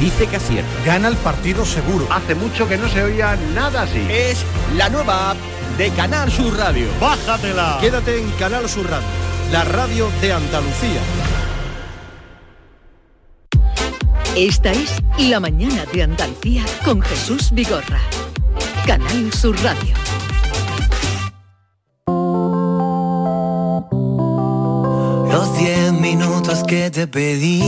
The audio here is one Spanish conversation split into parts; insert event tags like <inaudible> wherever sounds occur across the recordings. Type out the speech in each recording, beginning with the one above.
dice que acierta. Gana el partido seguro. Hace mucho que no se oía nada así. Es la nueva app de Canal Sur Radio. Bájatela. Quédate en Canal Sur Radio, la radio de Andalucía. Esta es La mañana de Andalucía con Jesús Vigorra. Canal Sur Radio. Los diez minutos que te pedí,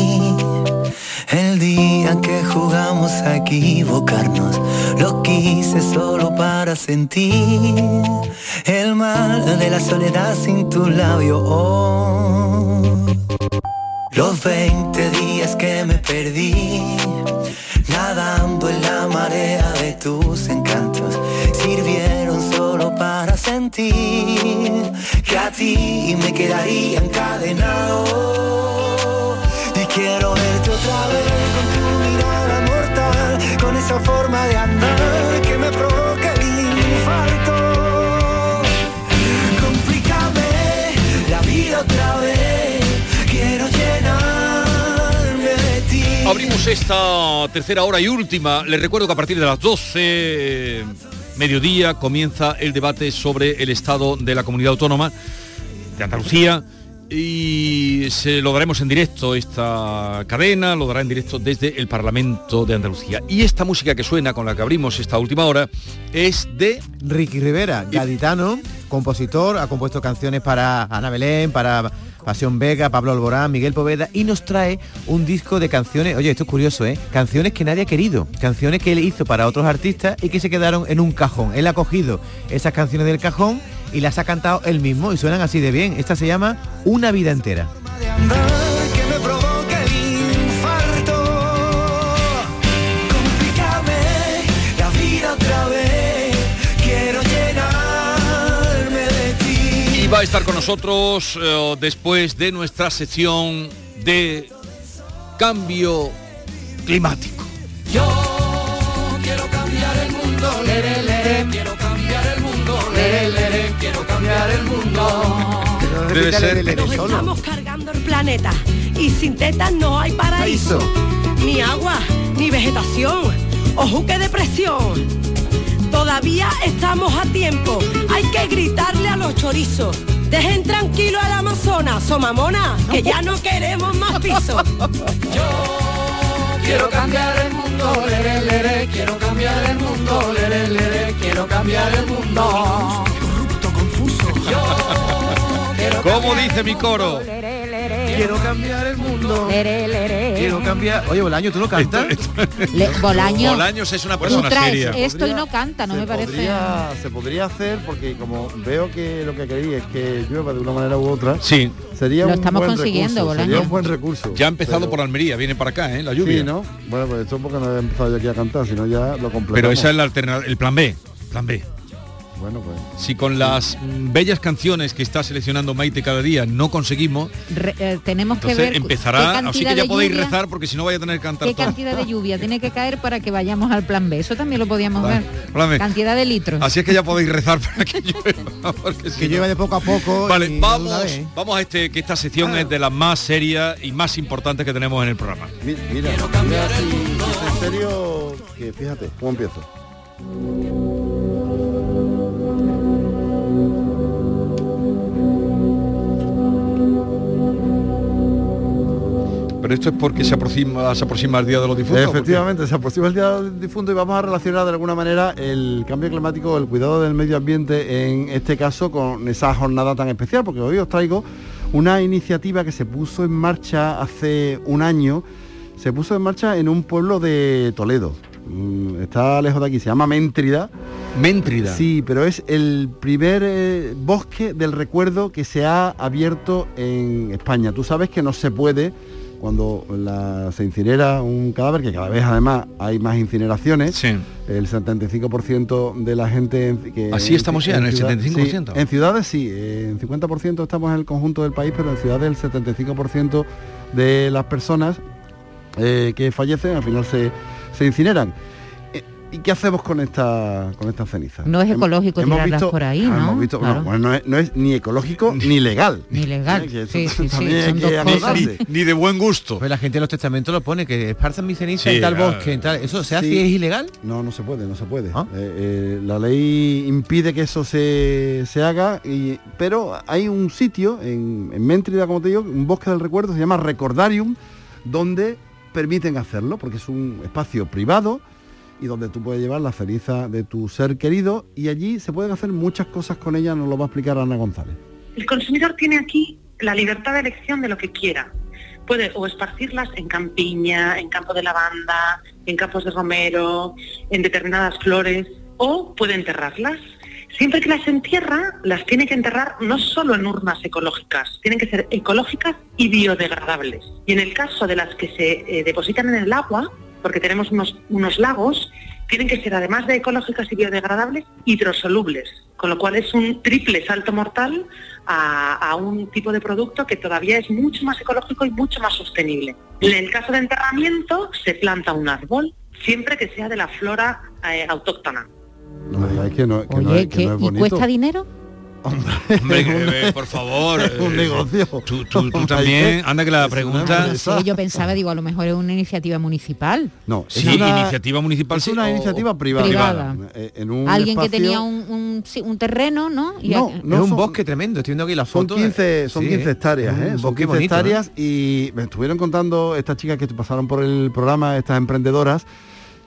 el día que jugamos a equivocarnos, lo quise solo para sentir el mal de la soledad sin tu labio. Oh. Los 20 días que me perdí, nadando en la marea de tus encantos, sirvieron solo para sentir que a ti me quedaría encadenado. Quiero verte otra vez con tu mirada mortal, con esa forma de andar que me provoca el infarto. Complícame la vida otra vez, quiero llenarme de ti. Abrimos esta tercera hora y última. Les recuerdo que a partir de las 12, mediodía, comienza el debate sobre el estado de la comunidad autónoma de Andalucía y se lo daremos en directo esta cadena, lo dará en directo desde el Parlamento de Andalucía. Y esta música que suena con la que abrimos esta última hora es de Ricky Rivera, gaditano, compositor, ha compuesto canciones para Ana Belén, para Pasión Vega, Pablo Alborán, Miguel Poveda y nos trae un disco de canciones, oye, esto es curioso, ¿eh? Canciones que nadie ha querido, canciones que él hizo para otros artistas y que se quedaron en un cajón. Él ha cogido esas canciones del cajón y las ha cantado él mismo y suenan así de bien. Esta se llama Una vida entera. Va a estar con nosotros eh, después de nuestra sección de cambio climático. Yo quiero cambiar el mundo, lere, lere, quiero cambiar el mundo, lere, quiero cambiar el mundo. Debe ser Nos estamos cargando el planeta y sin tetas no hay paraíso. Ni agua, ni vegetación. Ojo que depresión. Todavía estamos a tiempo. Hay que gritarle a los chorizos. Dejen tranquilo al Amazonas, somamona, que ya no queremos más piso. Quiero cambiar el mundo, lere, lere, quiero cambiar el mundo, lere, lere, quiero cambiar el mundo. Corrupto, confuso. <laughs> ¿Cómo dice mi coro? Quiero cambiar el mundo. Quiero cambiar. Oye, Bolaño, ¿tú no cantas? Le- Bolaño. Bolaños es una Tú persona traes seria. esto y no canta, no se me parece. Podría, se podría hacer porque como veo que lo que queréis es que llueva de una manera u otra. Sí. Sería Lo un estamos buen consiguiendo, recurso, Bolaño. Sería un buen recurso. Ya ha empezado Pero- por Almería, viene para acá, ¿eh? La lluvia. Sí, ¿no? Bueno, pues esto porque no he empezado yo aquí a cantar, sino ya lo completamos. Pero esa es la alterna- el plan B. Plan B. Bueno, pues... Si con las bellas canciones que está seleccionando Maite cada día no conseguimos, Re- eh, tenemos que entonces ver qué empezará, así que ya podéis lluvia- rezar porque si no vaya a tener que cantar ¿Qué todo. cantidad de lluvia <laughs> tiene que caer para que vayamos al plan B? Eso también lo podíamos ver. Plan B. Cantidad de litros. Así es que ya podéis rezar <laughs> para que llueva. porque si Que no- llueva de poco a poco. Vale, y vamos, vamos a este, que esta sección es de las más serias y más importantes que tenemos en el programa. mi- Mira, mira si, si es en serio, que fíjate, ¿cómo empiezo? Pero esto es porque se aproxima, se aproxima el Día de los Difuntos. Efectivamente, se aproxima el Día del Difunto y vamos a relacionar de alguna manera el cambio climático, el cuidado del medio ambiente, en este caso con esa jornada tan especial, porque hoy os traigo una iniciativa que se puso en marcha hace un año, se puso en marcha en un pueblo de Toledo. Mm, Está lejos de aquí, se llama Méntrida. Méntrida. Sí, pero es el primer eh, bosque del recuerdo que se ha abierto en España. Tú sabes que no se puede cuando la- se incinera un cadáver, que cada vez además hay más incineraciones, el 75% de la gente... en- Que Así estamos ya, en el 75%. sí, en ciudades sí, en 50% estamos en el conjunto del país, pero en ciudades el 75% de las personas eh, que fallecen al final se, se incineran. ¿Y qué hacemos con esta con estas cenizas? No es ecológico hemos tirarlas visto- por ahí, ah, ¿no? hemos visto- Claro. no, bueno, no es, no es ni ecológico ni legal. Ni legal. Que eso Sí, sí, sí, también hay son que dos cosas. anotarse. Ni de buen gusto. Pues la gente en los testamentos lo pone, que esparzan mi ceniza Sí, en tal ah, bosque, en tal. ¿Eso se hace sí. y es ilegal? No, no se puede, no se puede. Eh, eh, la ley impide que eso se, se haga, y- pero hay un sitio en, en Méntrida, como te digo, un bosque del recuerdo, se llama Recordarium, donde permiten hacerlo, porque es un espacio privado y donde tú puedes llevar la ceniza de tu ser querido y allí se pueden hacer muchas cosas con ella, nos lo va a explicar Ana González. El consumidor tiene aquí la libertad de elección de lo que quiera. Puede o esparcirlas en campiña, en campo de lavanda, en campos de romero, en determinadas flores, o puede enterrarlas. Siempre que las entierra, las tiene que enterrar no solo en urnas ecológicas, tienen que ser ecológicas y biodegradables. Y en el caso de las que se eh, depositan en el agua, porque tenemos unos, unos lagos, tienen que ser, además de ecológicas y biodegradables, hidrosolubles, con lo cual es un triple salto mortal a, a un tipo de producto que todavía es mucho más ecológico y mucho más sostenible. En el caso de enterramiento, se planta un árbol, siempre que sea de la flora eh, autóctona. No que no, que no Oye, es, que ¿qué- no es ¿y cuesta dinero? Hombre, <laughs> que, eh, por favor. Es <laughs> un eh, negocio. Tú, tú- tú <laughs> también, anda que la pregunta... No yo pensaba, digo, a lo mejor es una iniciativa municipal. No, Sí, iniciativa municipal es sí, una iniciativa privada. Privada. Eh, en un Alguien que tenía un, un- sí, un terreno, ¿no? Y No, es un son- bosque tremendo, estoy viendo aquí la Son foto. 15, son Sí, 15 hectáreas, es ¿eh? Son bosque 15 bonito, ¿eh? hectáreas y me estuvieron contando estas chicas que pasaron por el programa, estas emprendedoras,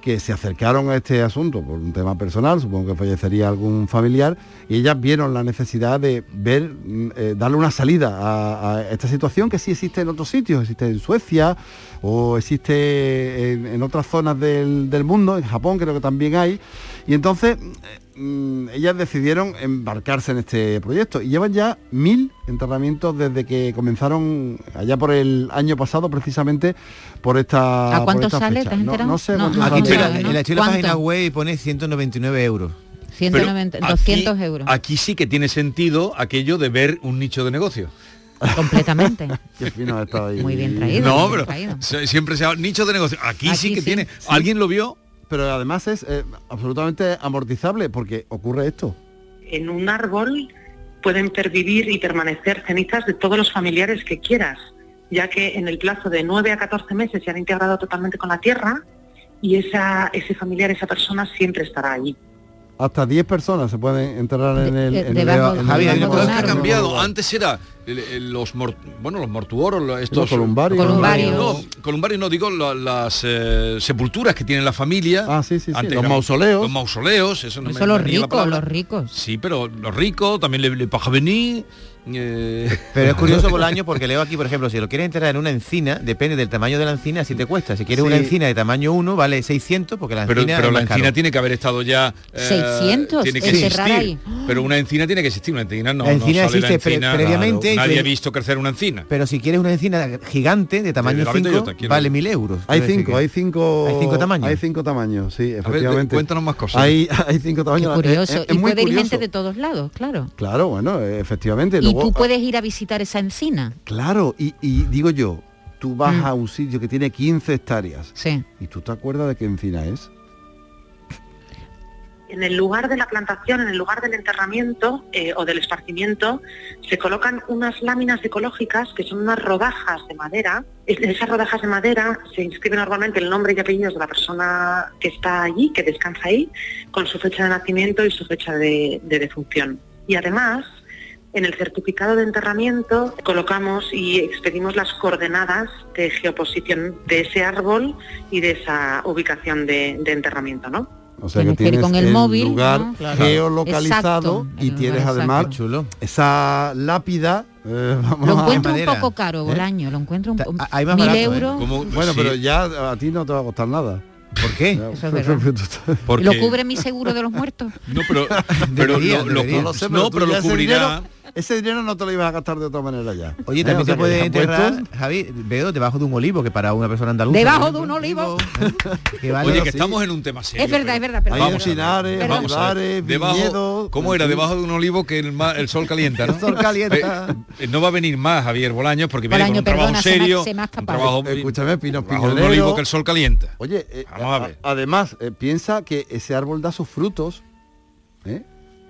que se acercaron a este asunto por un tema personal, supongo que fallecería algún familiar, y ellas vieron la necesidad de ver, mm, eh, darle una salida a, esta situación que sí existe en otros sitios, existe en Suecia o existe en, en otras zonas del, del mundo, en Japón creo que también hay, y entonces mm, ellas decidieron embarcarse en este proyecto y llevan ya mil enterramientos desde que comenzaron allá por el año pasado precisamente por esta ¿A cuánto esta sale? fecha. ¿Te has No, no sé No, Aquí sale. en la, página web y pone 199 euros. 190, Pero 200 aquí- euros. Aquí sí que tiene sentido aquello de ver un nicho de negocio. Completamente. <laughs> Qué fino ha estado ahí. Muy bien traído. No, pero traído. siempre se ha nicho de negocio. Aquí, sí Aquí que sí. tiene. Sí. ¿Alguien lo vio? Pero además es eh, absolutamente amortizable porque ocurre esto. En un árbol pueden pervivir y permanecer cenizas de todos los familiares que quieras, ya que en el plazo de 9 a 14 meses se han integrado totalmente con la tierra y esa, ese familiar, esa persona siempre estará allí. Hasta 10 personas se pueden enterrar en el... en el- el- el- ha cambiado. Antes era el- el- los mor- bueno los mortuoros, estos columbarios. Columbarios. No, columbarios no digo la- las eh, sepulturas que tiene la familia. Ah, sí, sí, sí. Antes Los eran mausoleos. Los mausoleos, eso no Eso me los ricos, los ricos. Sí, pero los ricos también le, le paja venir. Eh, <laughs> Pero es curioso por el <laughs> año porque leo aquí, por ejemplo, si lo quieres enterrar en una encina, depende del tamaño de la encina, así te cuesta. Si quieres Sí. una encina de tamaño 1, vale 600 porque la encina pero es la encina caro. tiene que haber estado ya eh, 600, tiene que enterrar existir. ahí. pero una encina tiene que existir una encina no La encina no sale existe encina, previamente nadie ha visto crecer una encina Pero si quieres una encina gigante de tamaño de la venta 5, yo te quiero. vale 1000 euros. Hay Quiero decir cinco, que- hay cinco... Hay cinco tamaños. Hay cinco tamaños, sí, efectivamente. cuéntanos más cosas. Hay, <laughs> hay cinco Qué tamaños. curioso. Es- es y muy puede ir curioso. gente de todos lados, claro. Claro, bueno, efectivamente. Y tú puedes ir a visitar esa encina. Claro, y, y digo yo, tú vas Mm. a un sitio que tiene 15 hectáreas Sí. y tú te acuerdas de qué encina es. En el lugar de la plantación, en el lugar del enterramiento eh, o del esparcimiento, se colocan unas láminas ecológicas que son unas rodajas de madera. En esas rodajas de madera se inscribe normalmente el nombre y apellidos de la persona que está allí, que descansa ahí, con su fecha de nacimiento y su fecha de, de defunción. Y además, en el certificado de enterramiento colocamos y expedimos las coordenadas de geoposición de ese árbol y de esa ubicación de, de enterramiento, ¿no? O sea Tienes que que ir tienes con el el móvil, lugar ¿no? Claro. geolocalizado Exacto, y tienes además chulo. esa lápida. eh, <laughs> vamos Lo a- encuentro un poco caro, ¿Eh? Bolaño. Lo encuentro un poco... hay más Mil barato, ¿eh? euros. Como- Bueno, sí, pero ya a ti no te va a costar nada. ¿Por qué? Eso es verdad. <laughs> porque- ¿Lo cubre mi seguro de los muertos? no pero <laughs> pero Debería, lo, lo- debería. no, No lo sé, pero lo cubrirá ese dinero no te lo ibas a gastar de otra manera ya. <laughs> Oye, ¿Eh? también O sea, se puede enterrar, Javi, veo debajo de un olivo, que para una persona andaluza... Debajo de un olivo. <laughs> que vale- Oye, que sí. estamos en un tema serio. Es verdad, pero- es verdad, pero Hay Vamos encinares, vamos a ver. olivares, Debajo, viñedos, ¿Cómo era? Debajo de un olivo que el, ma- el sol calienta, ¿no? <laughs> El sol calienta. Eh, eh, no va a venir más Javier Bolaños porque viene Bolaño, con un trabajo se me serio. se me ha un escapado. trabajo Escúchame, Pino de un olivo que el sol calienta. Oye, eh, Vamos a ver. además, eh, piensa que ese árbol da sus frutos, ¿eh?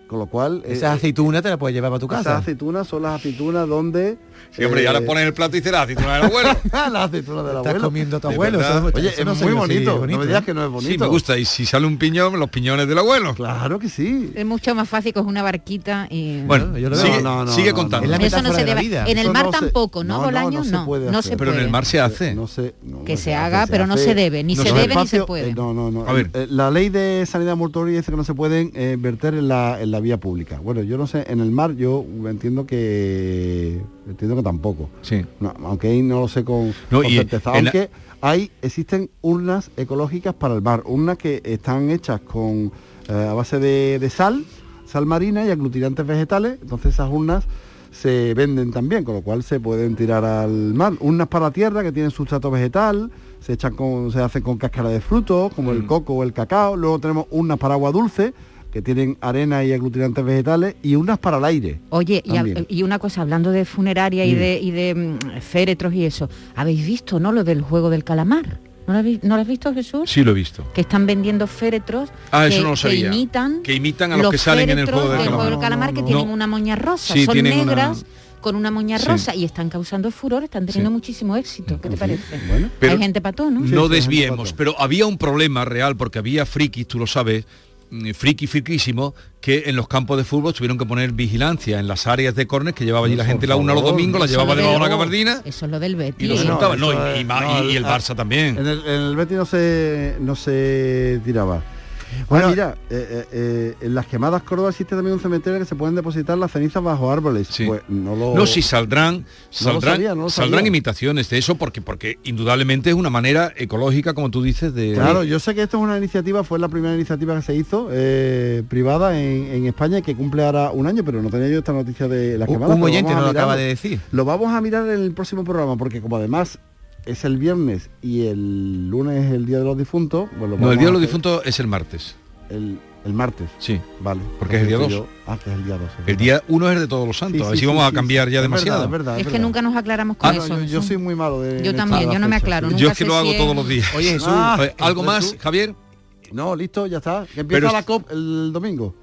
Con lo cual... eh, Esas aceitunas te las puedes llevar para tu Esas casa. aceitunas son las aceitunas donde... Sí, hombre, ya eh, le pones el plato y dice la aceituna del abuelo. <laughs> las aceitunas del Estás abuelo. comiendo a tu abuelo. eso- Oye, eso es no muy bonito. bonito, no me digas ¿eh? que no es bonito. Sí, me gusta. Y si sale un piñón, los piñones del abuelo. Claro que sí. Es mucho más fácil con una barquita y... Bueno, yo lo sigue, veo. No, no, sigue no, contando. Eso no se debe. vida. En el mar no se- tampoco, ¿no, Bolaño? se No, puede no se Pero en el puede. mar se hace. No Que se haga, pero no se debe, ni se debe ni se puede. eh, no, no, no. A ver. Eh, La ley de sanidad mortuoria dice que no se pueden eh, verter en la, la vía pública. Bueno, yo no sé, en el mar yo entiendo que entiendo que tampoco. Sí. No, aunque ahí no lo sé con, No, con y certeza. la- Aunque hay, existen urnas ecológicas para el mar, urnas que están hechas con eh, a base de, de sal, sal marina y aglutinantes vegetales. Entonces esas urnas se venden también, con lo cual se pueden tirar al mar. Urnas para la tierra que tienen sustrato vegetal, se echan con, se hacen con cáscara de frutos, como Mm. el coco o el cacao. Luego tenemos urnas para agua dulce, que tienen arena y aglutinantes vegetales, y unas para el aire. Oye, y, una cosa, hablando de funeraria y de, y de mm, féretros y eso, ¿habéis visto, no, lo del juego del calamar? ¿No lo, habéis, ¿no lo has visto, Jesús? Sí, lo he visto. Que están vendiendo féretros Ah, que, eso no lo que sabía. imitan, Que imitan a los que salen en el juego del calamar. calamar que No, tienen una moña rosa. Sí, Son una- negras con una moña Sí. rosa y están causando furor, están teniendo Sí. muchísimo éxito. ¿Qué te parece? Bueno, Pero- Hay gente para todo, ¿no? Sí, no desviemos, pero había un problema real porque había frikis, tú lo sabes, friki friquísimo, que en los campos de fútbol tuvieron que poner vigilancia en las áreas de córner que llevaba allí la Por gente la una los domingos, la llevaba debajo de la gabardina Eso es lo del y Betis. lo No. No, y, y y- y el Barça también. En el, en el Betis no se, no se tiraba. Bueno, mira, eh, eh, eh, en las quemadas Córdoba existe también un cementerio que se pueden depositar las cenizas bajo árboles. Sí. Pues no lo... No, si saldrán, saldrán, sabía, no saldrán imitaciones de eso porque porque indudablemente es una manera ecológica, como tú dices, de Claro, yo sé que esto es una iniciativa, fue la primera iniciativa que se hizo eh, privada en, en España que cumple ahora un año, pero no tenía yo esta noticia de las quemadas. un oyente a lo acaba de decir. Lo vamos a mirar en el próximo programa, porque como además es el viernes y el lunes es el Día de los Difuntos, pues lo No, el Día de los difuntos es el martes. El, el martes. Sí. Vale. Porque es el día Entonces 2. yo- Ah, que es el día 2. El día uno es el de todos los santos. Sí, sí, Así sí, vamos a cambiar sí. ya Es verdad, demasiado. es verdad, Es que verdad. nunca nos aclaramos con Ah, no, eso. yo, soy muy malo de... Yo también, yo no me aclaro, nunca Yo es que sé lo hago si todos es- los días. Oye, Jesús, Ah, ¿Algo más, Javier? No, listo, ya está. Que empieza Pero la COP el domingo.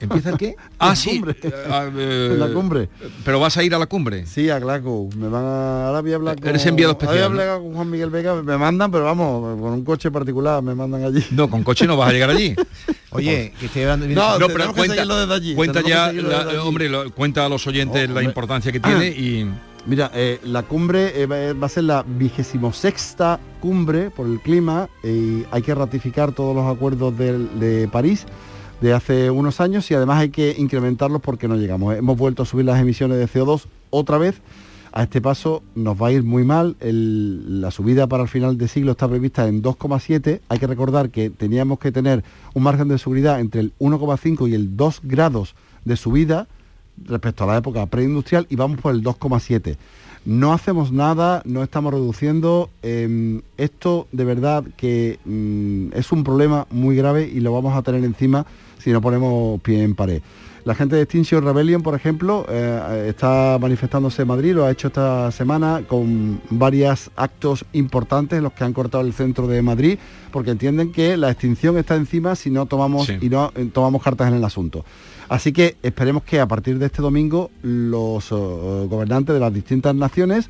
¿Empieza el qué? <laughs> Ah, La sí. cumbre. Ah, eh, <laughs> la cumbre. Pero vas a ir a la cumbre. Sí, a Glasgow. Me van a... Ahora voy a hablar con... Eres enviado especial, Ahora voy a hablar con Juan Miguel Vega. Me mandan, pero vamos, con un coche particular me mandan allí. No, con coche no vas a llegar allí. <laughs> Oye, que estoy hablando... No, No, pero cuenta, seguirlo desde allí, cuenta ya, que seguirlo la- desde allí. hombre, lo- cuenta a los oyentes la importancia que tiene y <clears throat> Mira, eh, la cumbre eh, va a ser la vigésimo sexta cumbre por el clima y hay que ratificar todos los acuerdos de París de hace unos años y además hay que incrementarlos porque no llegamos. Hemos vuelto a subir las emisiones de CO2 otra vez. A este paso nos va a ir muy mal. La subida para el final de siglo está prevista en 2,7. Hay que recordar que teníamos que tener un margen de seguridad entre el 1,5 y el 2 grados de subida respecto a la época preindustrial y vamos por el 2,7. No hacemos nada, no estamos reduciendo. eh, esto de verdad que mm, es un problema muy grave y lo vamos a tener encima si no ponemos pie en pared. La gente de Extinction Rebellion, por ejemplo, eh, está manifestándose en Madrid, lo ha hecho esta semana con varios actos importantes los que han cortado el centro de Madrid, porque entienden que la extinción está encima si no tomamos Sí. y no eh, tomamos cartas en el asunto. Así que esperemos que a partir de este domingo los eh, gobernantes de las distintas naciones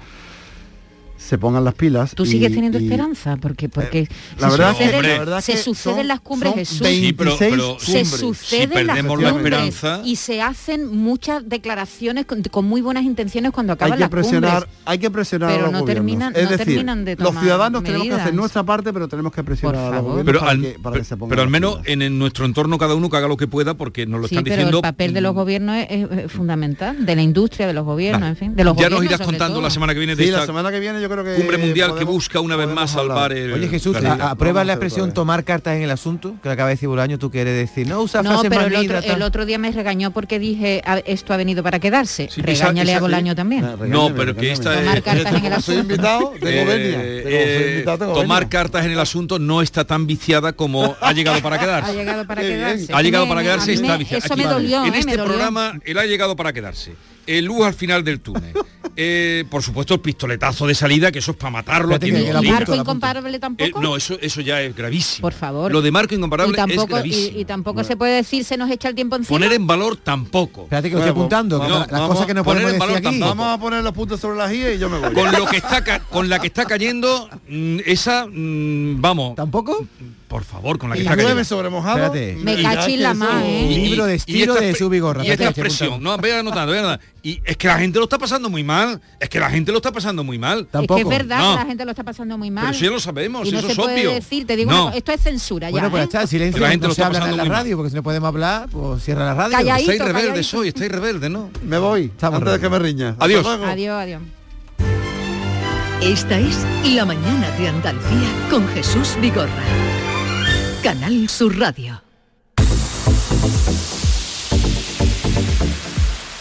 se pongan las pilas. Tú y- sigues teniendo y- esperanza, porque, porque Eh, la se verdad la verdad se que suceden son- las cumbres son Jesús. Sí, pero- 26 pero- se suceden Si las la cumbres esperanza- y se hacen muchas declaraciones con, con muy buenas intenciones cuando hay acaban que las presionar, cumbres. hay que presionar Pero a los no gobiernos. terminan- es no decir, terminan de los tomar ciudadanos tenemos que hacer nuestra parte, pero tenemos que presionar a los gobiernos pero para, al, que, para que se pongan pero al menos en, en nuestro entorno cada uno que haga lo que pueda porque nos lo Sí, están pero diciendo el papel de los gobiernos es, fundamental, de la industria, de los gobiernos, en fin, de los ya nos irás contando la semana que viene Sí, la semana que viene yo creo que... Cumbre mundial que busca una vez más salvar el Oye Jesús, aprueba la expresión tomar cartas en el asunto, que acaba de decir Bolaño, tú quieres decir, no usa No, frases pero el otro, el día me regañó porque dije "Ah, esto ha venido para quedarse. Sí, esa- Regáñale esa- a Bolaño también. No, pero que esta Tomar es... cartas en el soy asunto. invitado, tengo Eh, venia. eh, tomar cartas en el asunto no está tan viciada como ha llegado para <laughs> Ha quedarse. llegado para quedarse. Ha llegado para quedarse y está viciada. Eso Aquí, me dolió, en ¿eh? este programa él ha llegado para quedarse. El luz al final del túnel. <laughs> Eh, por supuesto el pistoletazo de salida, que eso es para matarlo que apunto, Marco incomparable Eh, tampoco. no, eso, eso ya es gravísimo. Por favor. Lo de marco incomparable y tampoco, es gravísimo. y, y tampoco se puede decir se nos echa el tiempo encima. Poner en valor tampoco. Espérate que lo estoy Bueno, apuntando, que no, las vamos cosas que no a poner podemos en valor decir aquí. tampoco. Vamos a poner los puntos sobre las guías y yo me voy. Con lo que está con la que está cayendo, mm, esa, mm, vamos, ¿Tampoco? Por favor, con la que y está llueve cayendo. sobre mojado. Espérate. Me cachis la más, ¿eh? Y- Libro de estilo esta de expre- Subi Gorra, Y esta expresión, no, voy anotando, voy anotando. Y es que la gente lo está pasando muy mal. Es que la gente lo está pasando muy mal. Es que Tampoco. es verdad No. que la gente lo está pasando muy mal. Pero eso ya lo sabemos, y no eso se es puede obvio. decir, te digo, No. una cosa, esto es censura Bueno, ya. pues ¿eh? está, el silencio, La gente no lo se está habla en la mal. radio, porque si no podemos hablar, pues cierra la radio. Calladito, Estáis rebeldes calladito. hoy, estáis rebeldes, ¿no? Me voy, Estamos antes de que me riña. Adiós. Adiós, adiós. Esta es La mañana de Andalucía con Jesús Vigorra. Canal Sur Radio.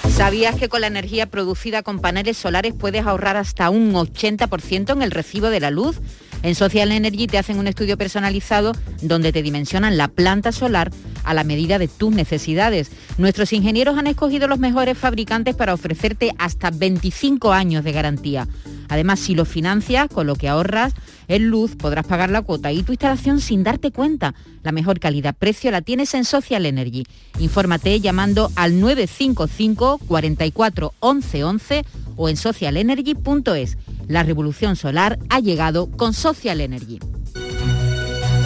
¿Sabías que con la energía producida con paneles solares puedes ahorrar hasta un 80% en el recibo de la luz? En Social Energy te hacen un estudio personalizado donde te dimensionan la planta solar a la medida de tus necesidades. Nuestros ingenieros han escogido los mejores fabricantes para ofrecerte hasta 25 años de garantía. Además, si lo financias, con lo que ahorras en luz, podrás pagar la cuota y tu instalación sin darte cuenta. La mejor calidad-precio la tienes en Social Energy. Infórmate llamando al 955 44 11 11 o en socialenergy.es. La revolución solar ha llegado con Social Energy.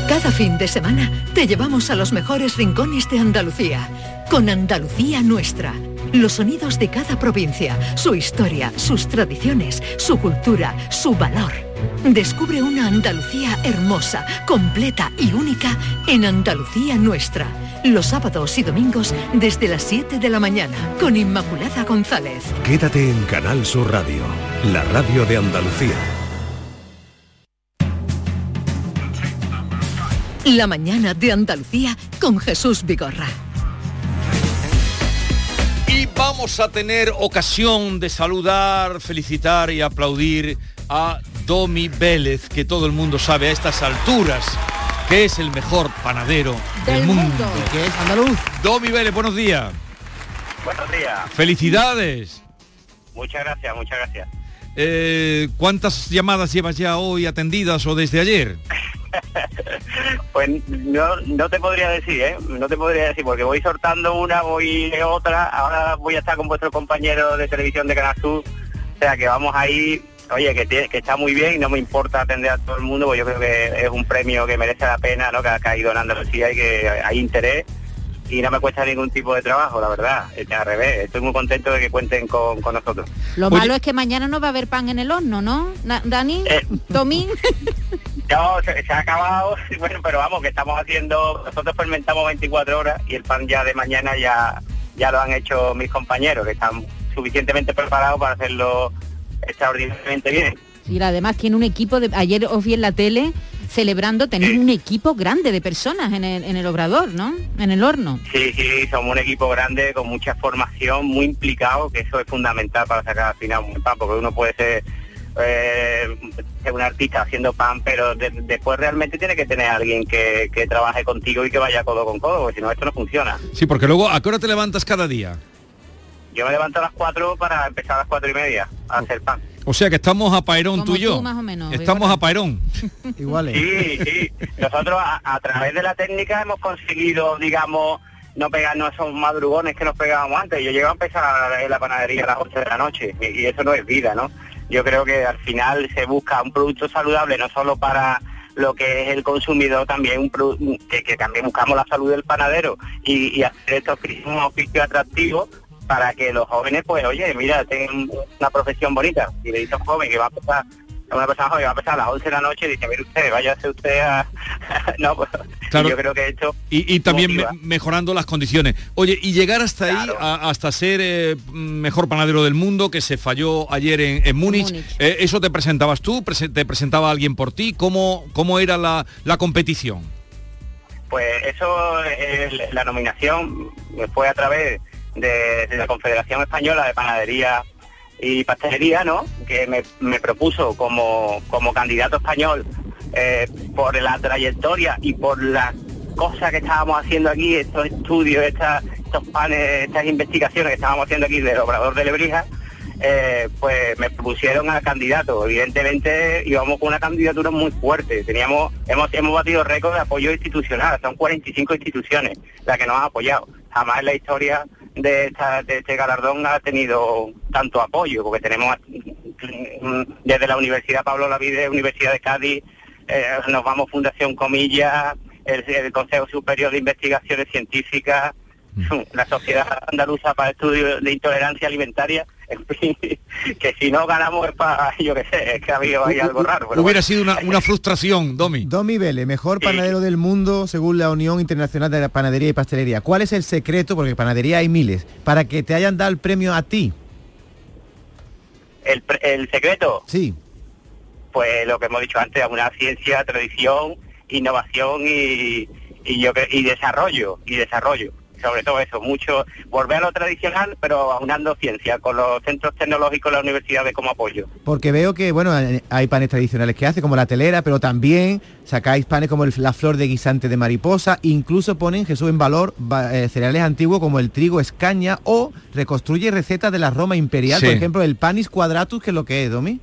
Cada fin de semana te llevamos a los mejores rincones de Andalucía, con Andalucía Nuestra. Los sonidos de cada provincia, su historia, sus tradiciones, su cultura, su valor. Descubre una Andalucía hermosa, completa y única en Andalucía Nuestra. Los sábados y domingos desde las 7 de la mañana con Inmaculada González. Quédate en Canal Sur Radio, la radio de Andalucía. La mañana de Andalucía con Jesús Vigorra. Y vamos a tener ocasión de saludar, felicitar y aplaudir a Domi Vélez, que todo el mundo sabe a estas alturas que es el mejor panadero del, Del mundo. mundo. ¿Y qué es andaluz? Domi Vélez, buenos días. Buenos días. Felicidades. Muchas gracias, muchas gracias. Eh, ¿Cuántas llamadas llevas ya hoy atendidas o desde ayer? <laughs> Pues no, no te podría decir, ¿eh? No te podría decir, porque voy sortando una, voy de otra, ahora voy a estar con vuestro compañero de televisión de Canal Sur, o sea que vamos ahí, oye, que, tiene- que está muy bien y no me importa atender a todo el mundo, porque yo creo que es un premio que merece la pena, ¿no? Que ha caído en Andalucía y que hay interés y no me cuesta ningún tipo de trabajo, la verdad, este, al revés, estoy muy contento de que cuenten con, con nosotros. Lo Oye- malo es que mañana no va a haber pan en el horno, ¿no? Dani, Eh. Tomín. <laughs> No, se, se ha acabado, <laughs> bueno, pero vamos, que estamos haciendo, nosotros fermentamos 24 horas y el pan ya de mañana ya, ya lo han hecho mis compañeros, que están suficientemente preparados para hacerlo extraordinariamente bien. Y además tiene un equipo de ayer os vi en la tele celebrando tener un equipo grande de personas en el, en el obrador, ¿no? En el horno. Sí, sí, somos un equipo grande con mucha formación, muy implicado, que eso es fundamental para sacar al final un pan, porque uno puede ser, eh, ser un artista haciendo pan, pero de- después realmente tiene que tener alguien que, que trabaje contigo y que vaya codo con codo, porque si no esto no funciona. Sí, porque luego, ¿a qué hora te levantas cada día? Yo me levanto a las 4 para empezar a las cuatro y media a hacer pan. O sea que estamos a Paerón tú y yo. tú, más o menos, Estamos a Paerón. <laughs> Iguales. Sí, sí. Nosotros a, a través de la técnica hemos conseguido, digamos, no pegarnos esos madrugones que nos pegábamos antes. Yo llego a empezar en la panadería a las 8 de la noche y, y eso no es vida, ¿no? Yo creo que al final se busca un producto saludable no solo para lo que es el consumidor, también un que, que también buscamos la salud del panadero y, y hacer estos un oficio atractivo para que los jóvenes, pues, oye, mira, tengan una profesión bonita. Y le dice a un joven que va a empezar una persona joven va a empezar a las 11 de la noche y dice, mire usted, váyase usted a... <laughs> no, pues Claro. yo creo que esto... Y, y también me- mejorando las condiciones. Oye, y llegar hasta ahí, a- hasta ser eh, mejor panadero del mundo, que se falló ayer en, en Múnich, eh, ¿eso te presentabas tú? ¿Te presentaba alguien por ti? ¿Cómo, cómo era la, la competición? Pues eso, eh, la nominación fue a través de, la Confederación Española de Panadería y Pastelería, ¿no? Que me, propuso como, como candidato español eh, por la trayectoria y por las cosas que estábamos haciendo aquí, estos estudios, estas, estos panes, estas investigaciones que estábamos haciendo aquí del Obrador de Lebrija, eh, pues me propusieron a candidato. Evidentemente íbamos con una candidatura muy fuerte. Teníamos, hemos, hemos batido récord de apoyo institucional. Son 45 instituciones las que nos han apoyado. Jamás en la historia de, esta- de este galardón ha tenido tanto apoyo, porque tenemos mm, desde la Universidad Pablo Lavide, Universidad de Cádiz, eh, nos vamos Fundación Comillas, el, el Consejo Superior de Investigaciones Científicas, la Sociedad Andaluza para Estudios de Intolerancia Alimentaria, en <laughs> fin, que si no ganamos es para, yo qué sé, es que ha habido ahí algo raro. pero Hubiera sido una, una frustración, Domi. Domi Vélez, mejor panadero del mundo según la Unión Internacional de la Panadería y Pastelería. ¿Cuál es el secreto, porque panadería hay miles, para que te hayan dado el premio a ti? El, el secreto, Sí. pues lo que hemos dicho antes, una ciencia, tradición, innovación y, y yo y desarrollo, y desarrollo. Sobre todo eso, mucho, volver a lo tradicional, pero aunando ciencia, con los centros tecnológicos de la universidad como apoyo. Porque veo que, bueno, hay panes tradicionales que hace, como la telera, pero también sacáis panes como el- la flor de guisante de mariposa, incluso ponen, Jesús, en valor va- eh, cereales antiguos como el trigo escaña o reconstruye recetas de la Roma imperial, Sí. por ejemplo, el panis quadratus, que es lo que es, Domi.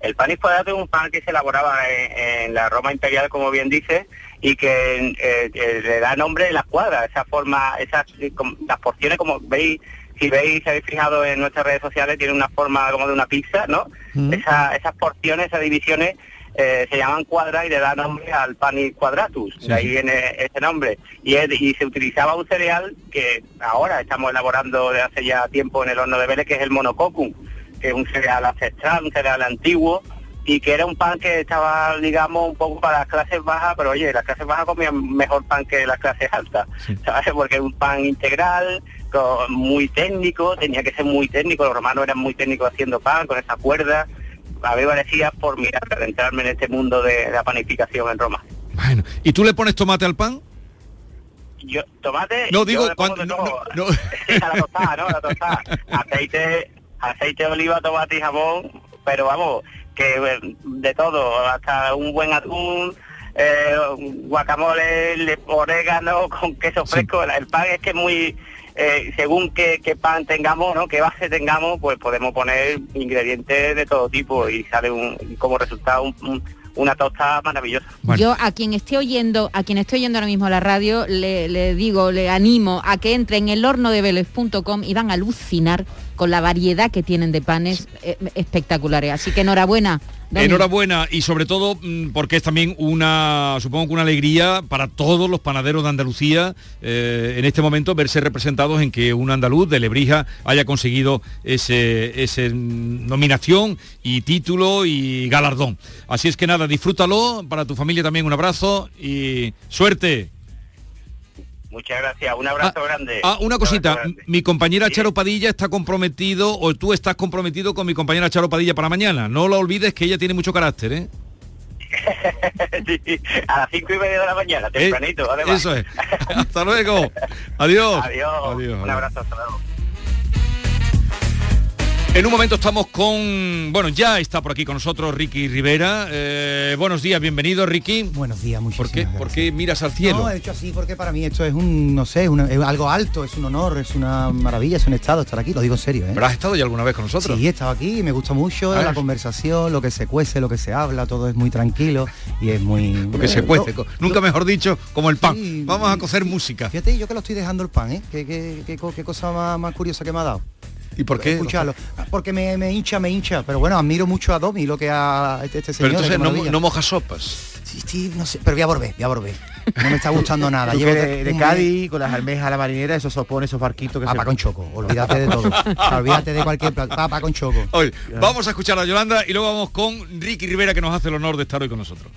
El panis cuadrado es un pan que se elaboraba en, en la Roma imperial, como bien dice, y que eh, eh, le da nombre a las cuadras, esa forma, esas las porciones, como veis, si veis, si habéis fijado en nuestras redes sociales, tiene una forma como de una pizza, ¿no? Mm. Esa- esas porciones, esas divisiones eh, se llaman cuadras y le da nombre al panis quadratus, Sí, de ahí viene ese nombre. Y, es- y se utilizaba un cereal que ahora estamos elaborando de hace ya tiempo en el horno de Vélez, que es el monococum, que es un cereal ancestral, un cereal antiguo, y que era un pan que estaba, digamos, un poco para las clases bajas, pero oye, las clases bajas comían mejor pan que las clases altas, ¿sabes? Porque es un pan integral, con- muy técnico, tenía que ser muy técnico, los romanos eran muy técnicos haciendo pan con esa cuerda. A mí me parecía por mirar, adentrarme en este mundo de la panificación en Roma. Bueno, ¿y tú le pones tomate al pan? Yo, tomate, No, yo digo, pongo cuando- todo. <laughs> a la tostada, ¿no? A la tostada. <laughs> Aceite, aceite de oliva, tomate y jamón, pero vamos, que de todo, hasta un buen atún, eh, guacamole, le- orégano <laughs> con queso fresco. El pan es que es muy, eh, según qué, qué pan tengamos, ¿no? Qué base tengamos, pues podemos poner ingredientes de todo tipo y sale un, como resultado un- un- una tostada maravillosa. Yo a quien esté oyendo, a quien esté oyendo ahora mismo la radio, le, le digo, le animo a que entre en el horno de y van a alucinar con la variedad que tienen de panes eh, espectaculares. Así que enhorabuena. Enhorabuena y sobre todo mm, porque es también una, supongo que una alegría para todos los panaderos de Andalucía eh, en este momento verse representados en que un andaluz de Lebrija haya conseguido ese, ese mm, nominación y título y galardón. Así es que nada, disfrútalo, para tu familia también un abrazo y suerte. Muchas gracias, un abrazo grande. Ah, una Un cosita, mi compañera Charo Padilla está comprometido o tú estás comprometido con mi compañera Charo Padilla para mañana. No lo olvides que ella tiene mucho carácter, ¿eh? <laughs> Sí, a las cinco y media de la mañana, tempranito, además. Eso es. <laughs> Hasta luego. Adiós. Adiós. Adiós, Un abrazo, hasta luego. En un momento estamos con, bueno, ya está por aquí con nosotros Ricky Rivera. Eh, buenos días, bienvenido Ricky. Buenos días, ¿Por qué, ¿Por qué miras al cielo? No, he hecho así porque para mí esto es un, no sé, una- es algo alto, es un honor, es una maravilla, es un estado estar aquí, lo digo en serio. ¿eh? ¿Pero has estado ya alguna vez con nosotros? Sí, he estado aquí me gusta mucho A ver. la conversación, lo que se cuece, lo que se habla, todo es muy tranquilo y es muy... Lo que se cuece, lo- nunca mejor dicho, como el pan. Sí, Vamos a cocer música. Fíjate, yo que lo estoy dejando el pan, ¿eh? Qué, qué- qué qué cosa más, más curiosa que me ha dado. ¿Y por qué? Escucharlo. Ah, Porque me, me hincha, me hincha. Pero bueno, admiro mucho a Domi, lo que ha este, este Pero señor. entonces qué no, no mojas sopas. Sí, sí, no sé, pero voy a volver, voy a volver. No me está <laughs> gustando nada. Llevo de, Cádiz, con las almejas a la marinera, esos sopones, esos barquitos que Papa con choco, olvídate de todo. <laughs> olvídate de cualquier plato. Papa con choco. Oye, vamos a escuchar a Yolanda y luego vamos con Ricky Rivera que nos hace el honor de estar hoy con nosotros.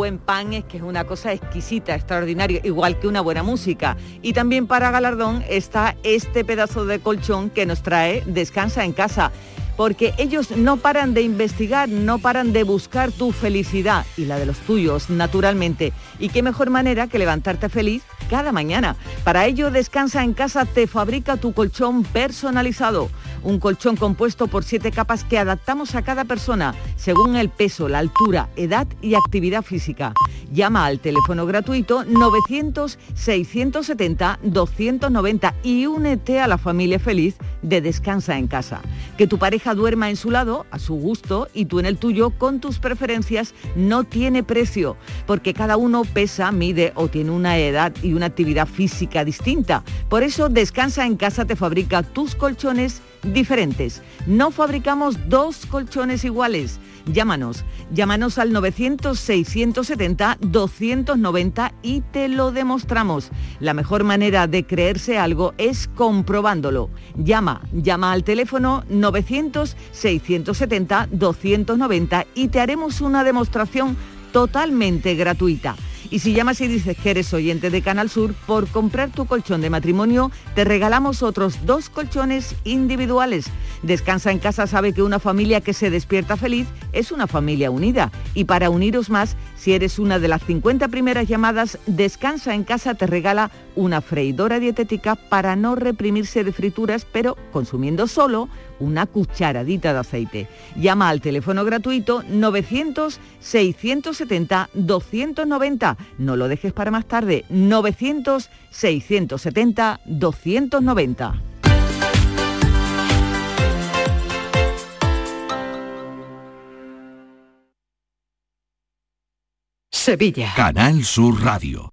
Buen pan es que es una cosa exquisita, extraordinaria, igual que una buena música. Y también para galardón está este pedazo de colchón que nos trae Descansa en casa. Porque ellos no paran de investigar, no paran de buscar tu felicidad y la de los tuyos, naturalmente. Y qué mejor manera que levantarte feliz cada mañana. Para ello, Descansa en casa te fabrica tu colchón personalizado. Un colchón compuesto por siete capas que adaptamos a cada persona según el peso, la altura, edad y actividad física. Llama al teléfono gratuito 900-670-290 y únete a la familia feliz de Descansa en casa. Que tu pareja duerma en su lado, a su gusto, y tú en el tuyo, con tus preferencias, no tiene precio, porque cada uno pesa, mide o tiene una edad y una actividad física distinta. Por eso Descansa en casa te fabrica tus colchones diferentes. No fabricamos dos colchones iguales. Llámanos, llámanos al 900-670-290 y te lo demostramos. La mejor manera de creerse algo es comprobándolo. Llama, llama al teléfono 900-670-290 y te haremos una demostración totalmente gratuita. Y si llamas y dices que eres oyente de Canal Sur, por comprar tu colchón de matrimonio te regalamos otros dos colchones individuales. Descansa en casa sabe que una familia que se despierta feliz es una familia unida. Y para uniros más, si eres una de las 50 primeras llamadas, Descansa en casa te regala una freidora dietética para no reprimirse de frituras, pero consumiendo solo una cucharadita de aceite. Llama al teléfono gratuito 900-670-290. No lo dejes para más tarde. 900-670-290. Sevilla. Canal Sur Radio.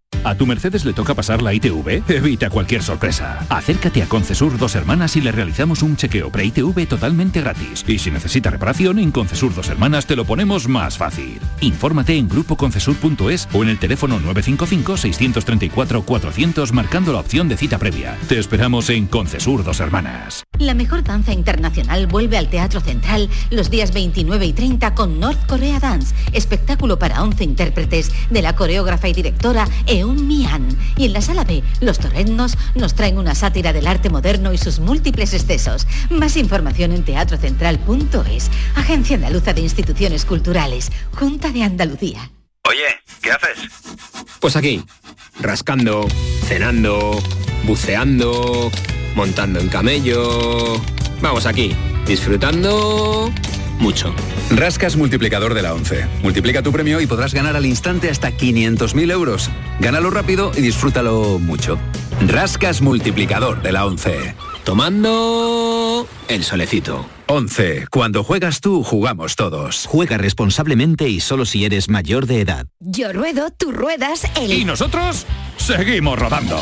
¿A tu Mercedes le toca pasar la ITV? <laughs> Evita cualquier sorpresa. Acércate a Concesur Dos Hermanas y le realizamos un chequeo pre-ITV totalmente gratis. Y si necesita reparación, en Concesur Dos Hermanas te lo ponemos más fácil. Infórmate en grupoconcesur.es o en el teléfono 955-634-400 marcando la opción de cita previa. Te esperamos en Concesur Dos Hermanas. La mejor danza internacional vuelve al Teatro Central los días 29 y 30 con North Korea Dance, espectáculo para 11 intérpretes de la coreógrafa y directora Eun Mi-an. Y en la sala B, los torrendos nos traen una sátira del arte moderno y sus múltiples excesos. Más información en teatrocentral.es, Agencia Andaluza de Instituciones Culturales, Junta de Andalucía. Oye, ¿qué haces? Pues aquí, rascando, cenando, buceando, montando en camello. Vamos aquí, disfrutando mucho. Rascas multiplicador de la 11. Multiplica tu premio y podrás ganar al instante hasta 500.000 euros. Gánalo rápido y disfrútalo mucho. Rascas multiplicador de la 11. Tomando el solecito. 11. Cuando juegas tú, jugamos todos. Juega responsablemente y solo si eres mayor de edad. Yo ruedo, tú ruedas, el... ¿Y nosotros? Seguimos rodando.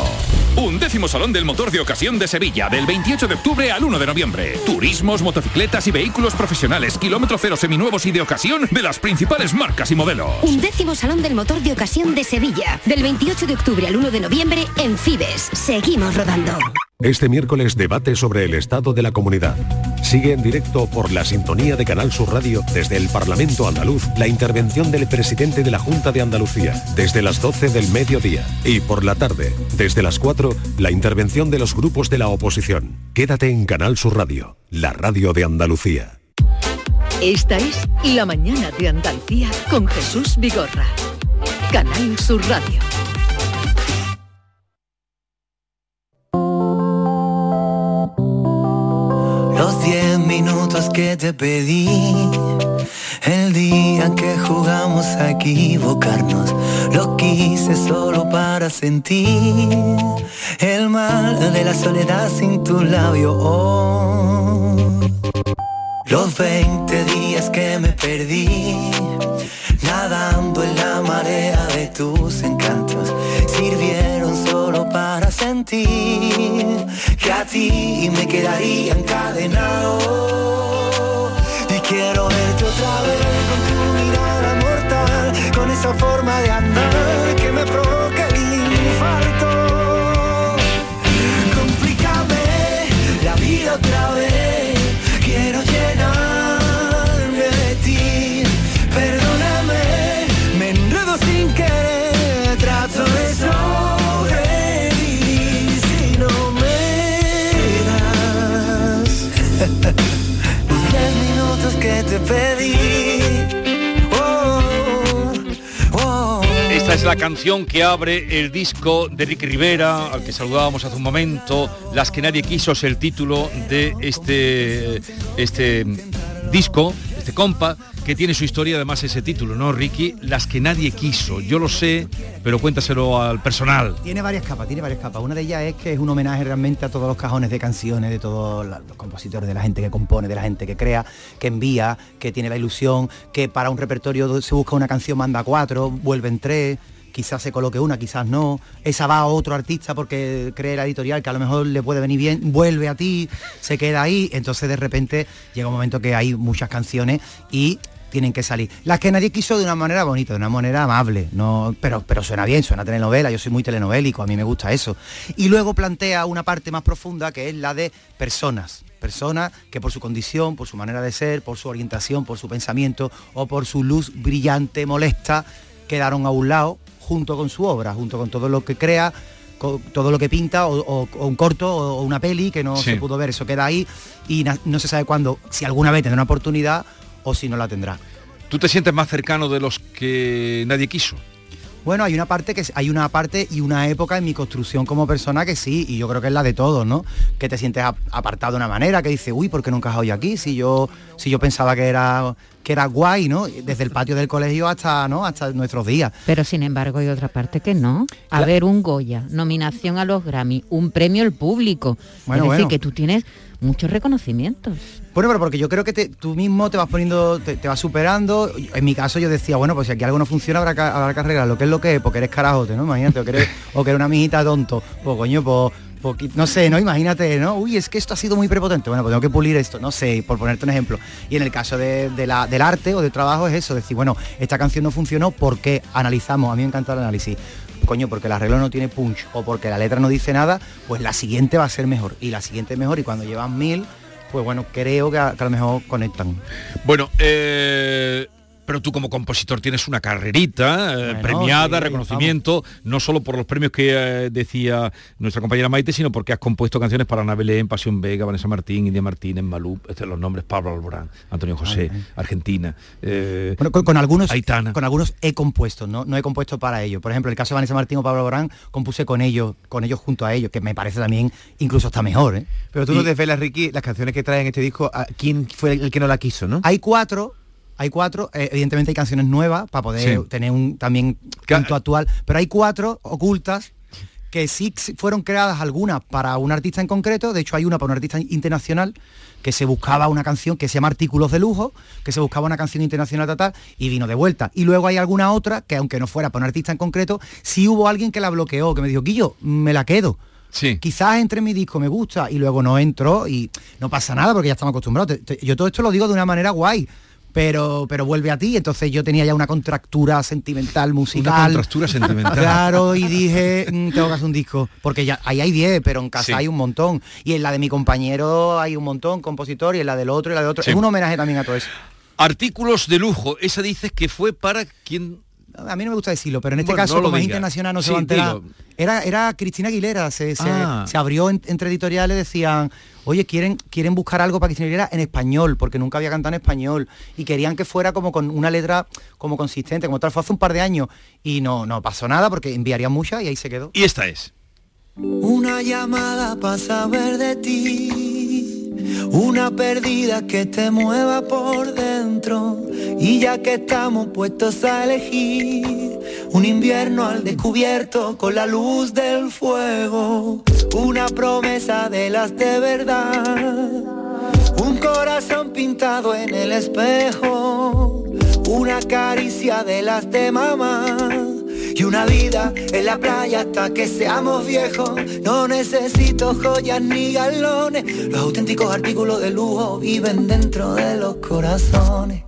Un décimo Salón del Motor de Ocasión de Sevilla, del 28 de octubre al 1 de noviembre. Turismos, motocicletas y vehículos profesionales, kilómetro cero seminuevos y de ocasión de las principales marcas y modelos. Un décimo Salón del Motor de Ocasión de Sevilla, del 28 de octubre al 1 de noviembre en Fibes. Seguimos rodando. Este miércoles debate sobre el estado de la comunidad. Sigue en directo por la sintonía de Canal Sur Radio desde el Parlamento andaluz la intervención del presidente de la Junta de Andalucía desde las 12 del mediodía y por la tarde desde las 4 la intervención de los grupos de la oposición. Quédate en Canal Sur Radio, la radio de Andalucía. Esta es La Mañana de Andalucía con Jesús Vigorra. Canal Sur Radio. Que te pedí, el día que jugamos a equivocarnos, lo quise solo para sentir el mal de la soledad sin tu labio. Oh. Los 20 días que me perdí, nadando en la marea de tus encantos, sirvieron solo para sentir que a ti me quedaría encadenado. Quiero verte otra vez con tu mirada mortal, con esa forma de andar que me provoca pedí. Oh, oh. Esta es la canción que abre el disco de Ricky Rivera, al que saludábamos hace un momento. Las que nadie quiso es el título de este, este disco, este compa, que tiene su historia además ese título, ¿no, Ricky? Las que nadie quiso. Yo lo sé, pero cuéntaselo al personal. Tiene varias capas, tiene varias capas. Una de ellas es que es un homenaje realmente a todos los cajones de canciones, de todos los compositores, de la gente que compone, de la gente que crea, que envía, que tiene la ilusión, que para un repertorio se busca una canción, manda cuatro, vuelven tres, quizás se coloque una, quizás no. Esa va a otro artista porque cree la editorial que a lo mejor le puede venir bien, vuelve a ti, se queda ahí. Entonces de repente llega un momento que hay muchas canciones y tienen que salir. Las que nadie quiso de una manera bonita, de una manera amable, no, pero, pero suena bien, suena telenovela, yo soy muy telenovélico, a mí me gusta eso. Y luego plantea una parte más profunda que es la de personas. Personas que por su condición, por su manera de ser, por su orientación, por su pensamiento o por su luz brillante, molesta, quedaron a un lado junto con su obra, junto con todo lo que crea, con todo lo que pinta, o, o- o un corto o, una peli que no Sí. se pudo ver, eso queda ahí y no se sabe cuándo, si alguna vez tendrá una oportunidad o si no la tendrá. ¿Tú te sientes más cercano de los que nadie quiso? Bueno, hay una parte que hay una parte y una época en mi construcción como persona que sí, y yo creo que es la de todos, ¿no? Que te sientes ap- apartado de una manera, que dices, uy, ¿por qué no encajo yo aquí? Si yo, si yo pensaba que era que era guay, ¿no? Desde el patio del colegio hasta, ¿no? Hasta nuestros días. Pero sin embargo hay otra parte que no. A ver, un Goya, nominación a los Grammy, un premio al público. Bueno, es decir, bueno. que tú tienes muchos reconocimientos. Bueno, pero porque yo creo que te- tú mismo te vas poniendo, te, te vas superando. En mi caso yo decía, bueno, pues si aquí algo no funciona habrá que, habrá que arreglarlo. ¿Qué es lo que es? Porque eres carajote, ¿no? Imagínate, o que eres, o que eres una mijita tonto. Pues coño, pues, poqui- no sé, ¿no? Imagínate, ¿no? Uy, es que esto ha sido muy prepotente. Bueno, pues tengo que pulir esto, no sé, por ponerte un ejemplo. Y en el caso de, la, del arte o del trabajo es eso, decir, bueno, esta canción no funcionó porque analizamos, a mí me encanta el análisis. Coño, porque el arreglo no tiene punch o porque la letra no dice nada, pues la siguiente va a ser mejor. Y la siguiente mejor y cuando llevan mil, pues bueno, creo que a, que a lo mejor conectan. Bueno, eh, pero tú como compositor tienes una carrerita eh, Bueno, premiada, sí, reconocimiento, no solo por los premios que eh, decía nuestra compañera Maite, sino porque has compuesto canciones para Ana Belén, Pasión Vega, Vanessa Martín, India Martínez, Malú, este, los nombres Pablo Alborán, Antonio José, Argentina. eh, Bueno, con, con algunos Aitana. con algunos he compuesto, ¿no? No he compuesto para ellos. Por ejemplo, el caso de Vanessa Martín o Pablo Borán, compuse con ellos, con ellos junto a ellos, que me parece también incluso hasta mejor, ¿eh? Pero tú Y no desvelas, Ricky, las canciones que traen este disco, a quién fue el que no la quiso, ¿no? Hay cuatro, hay cuatro, eh, evidentemente hay canciones nuevas para poder Sí. tener un también canto actual, pero hay cuatro ocultas que sí fueron creadas algunas para un artista en concreto, de hecho hay una para un artista internacional que se buscaba una canción que se llama Artículos de Lujo, que se buscaba una canción internacional total y vino de vuelta. Y luego hay alguna otra que aunque no fuera para un artista en concreto, sí hubo alguien que la bloqueó, que me dijo, Guillo, me la quedo. Quizás entre en mi disco, me gusta, y luego no entró y no pasa nada porque ya estamos acostumbrados. Yo todo esto lo digo de una manera guay. Pero, pero vuelve a ti, entonces yo tenía ya una contractura sentimental musical. contractura sentimental. Claro, y dije, "Mm, tengo que hacer un disco, porque ya ahí hay 10, pero en casa Sí. hay un montón. Y en la de mi compañero hay un montón, compositor, y en la del otro y la de otro. Sí. Es un homenaje también a todo eso. Artículos de lujo, esa dices que fue para quien... A mí no me gusta decirlo, pero en este Bueno, caso, no como es internacional, no se va a enterar. Era, era Cristina Aguilera, se, se- Ah. se abrió en- entre editoriales, decían, oye, quieren, quieren buscar algo para que se leyera en español, porque nunca había cantado en español, y querían que fuera como con una letra como consistente, como tal, fue hace un par de años, y no, no pasó nada porque enviarían muchas y ahí se quedó. Y esta es. Una llamada para saber de ti, una perdida que te mueva por dentro. Y ya que estamos puestos a elegir, un invierno al descubierto con la luz del fuego, una promesa de las de verdad, un corazón pintado en el espejo, una caricia de las de mamá y una vida en la playa hasta que seamos viejos. No necesito joyas ni galones, los auténticos artículos de lujo viven dentro de los corazones.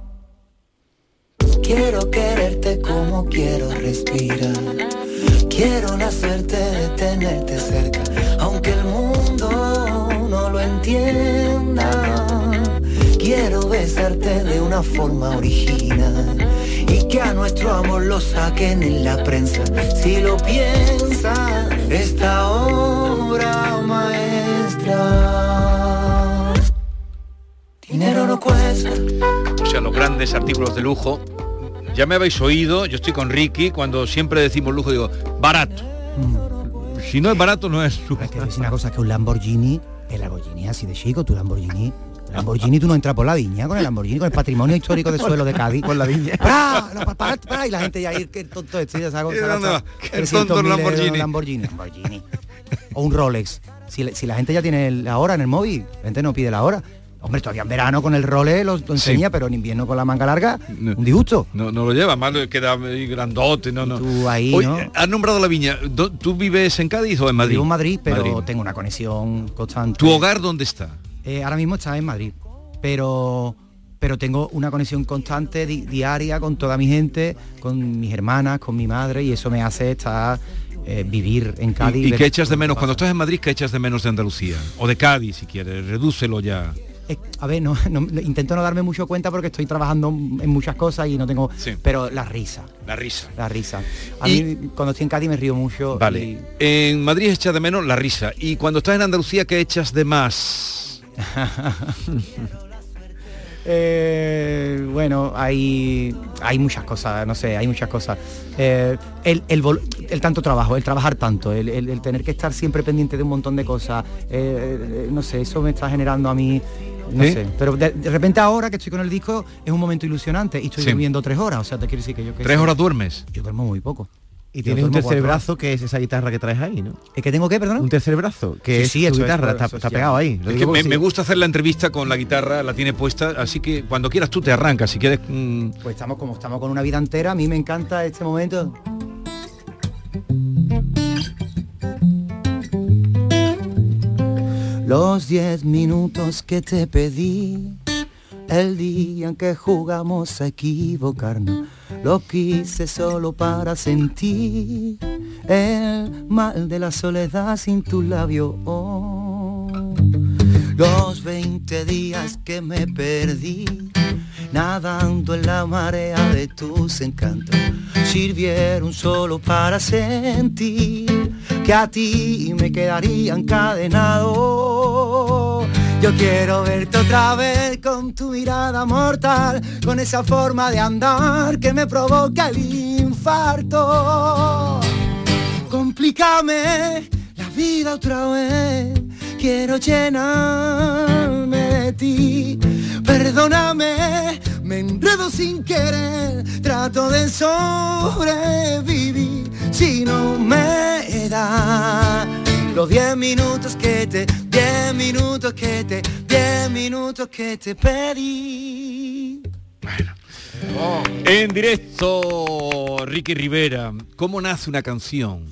Quiero quererte como quiero respirar. Quiero la suerte de tenerte cerca, aunque el mundo no lo entienda. Quiero besarte de una forma original y que a nuestro amor lo saquen en la prensa. Si lo piensa, esta obra maestra. Dinero no cuesta. O sea, los grandes artículos de lujo. Ya me habéis oído, yo estoy con Ricky, cuando siempre decimos lujo, digo, barato. Si no es barato, no es lujo. Que una cosa que un Lamborghini, el Lamborghini así de chico, tu Lamborghini. Lamborghini tú no entras por la viña con el Lamborghini, con el patrimonio histórico de <laughs> suelo de Cádiz. Por la viña. <laughs> y la gente ya ahí, que tonto este, ya sabe, ¿Y dónde va? El tonto Lamborghini. Lamborghini. Lamborghini. O un Rolex. Si, si la gente ya tiene la hora en el móvil, la gente no pide la hora. Hombre, todavía en verano con el Rolex lo, lo enseña, pero en invierno con la manga larga, un disgusto. No, no lo lleva, más queda grandote, no, no. Tú ahí, ¿no? has nombrado la viña. ¿Tú vives en Cádiz o en Madrid? Vivo en Madrid, pero Madrid. tengo una conexión constante. ¿Tu hogar dónde está? Eh, ahora mismo está en Madrid, pero pero tengo una conexión constante di- diaria con toda mi gente, con mis hermanas, con mi madre y eso me hace estar eh, vivir en Cádiz. ¿Y, y qué echas de menos? Cuando estás en Madrid, ¿qué echas de menos de Andalucía? O de Cádiz, si quieres. Redúcelo ya. A ver, no, no- intento no darme mucho cuenta porque estoy trabajando en muchas cosas y no tengo. Sí. Pero la risa, La risa. la risa. A Y- mí cuando estoy en Cádiz me río mucho. Vale. y- En Madrid echas de menos la risa. Y cuando estás en Andalucía, ¿qué echas de más? <laughs> Eh, bueno, hay, hay muchas cosas, no sé, hay muchas cosas. Eh, el, el tanto trabajo, el trabajar tanto, el, el- tener que estar siempre pendiente de un montón de cosas, eh, no sé, eso me está generando a mí, no ¿Sí? sé. Pero de, de repente ahora que estoy con el disco es un momento ilusionante y estoy Sí. durmiendo tres horas, o sea, te quiero decir que yo que ¿Tres sé, horas duermes? Yo duermo muy poco. Y Yo tienes un tercer brazo que es esa guitarra que traes ahí, ¿no? ¿Es que tengo qué, perdón? Un tercer brazo, que Sí, es sí, tu es, guitarra, está, pegado ahí. Es que me, gusta hacer la entrevista con la guitarra, la tiene puesta, así que cuando quieras tú te arrancas, si quieres... mm, Pues estamos como estamos con una vida entera, a mí me encanta este momento. Los diez minutos que te pedí, el día en que jugamos a equivocarnos, lo quise solo para sentir el mal de la soledad sin tu labio. Los 20 días que me perdí, nadando en la marea de tus encantos, sirvieron solo para sentir que a ti me quedaría encadenado. Yo quiero verte otra vez con tu mirada mortal, con esa forma de andar que me provoca el infarto. Complícame la vida otra vez, quiero llenarme de ti. Perdóname, me enredo sin querer, trato de sobrevivir si no me da los 10 minutos que te, 10 minutos que te, 10 minutos que te pedí. En directo, Ricky Rivera, ¿cómo nace una canción?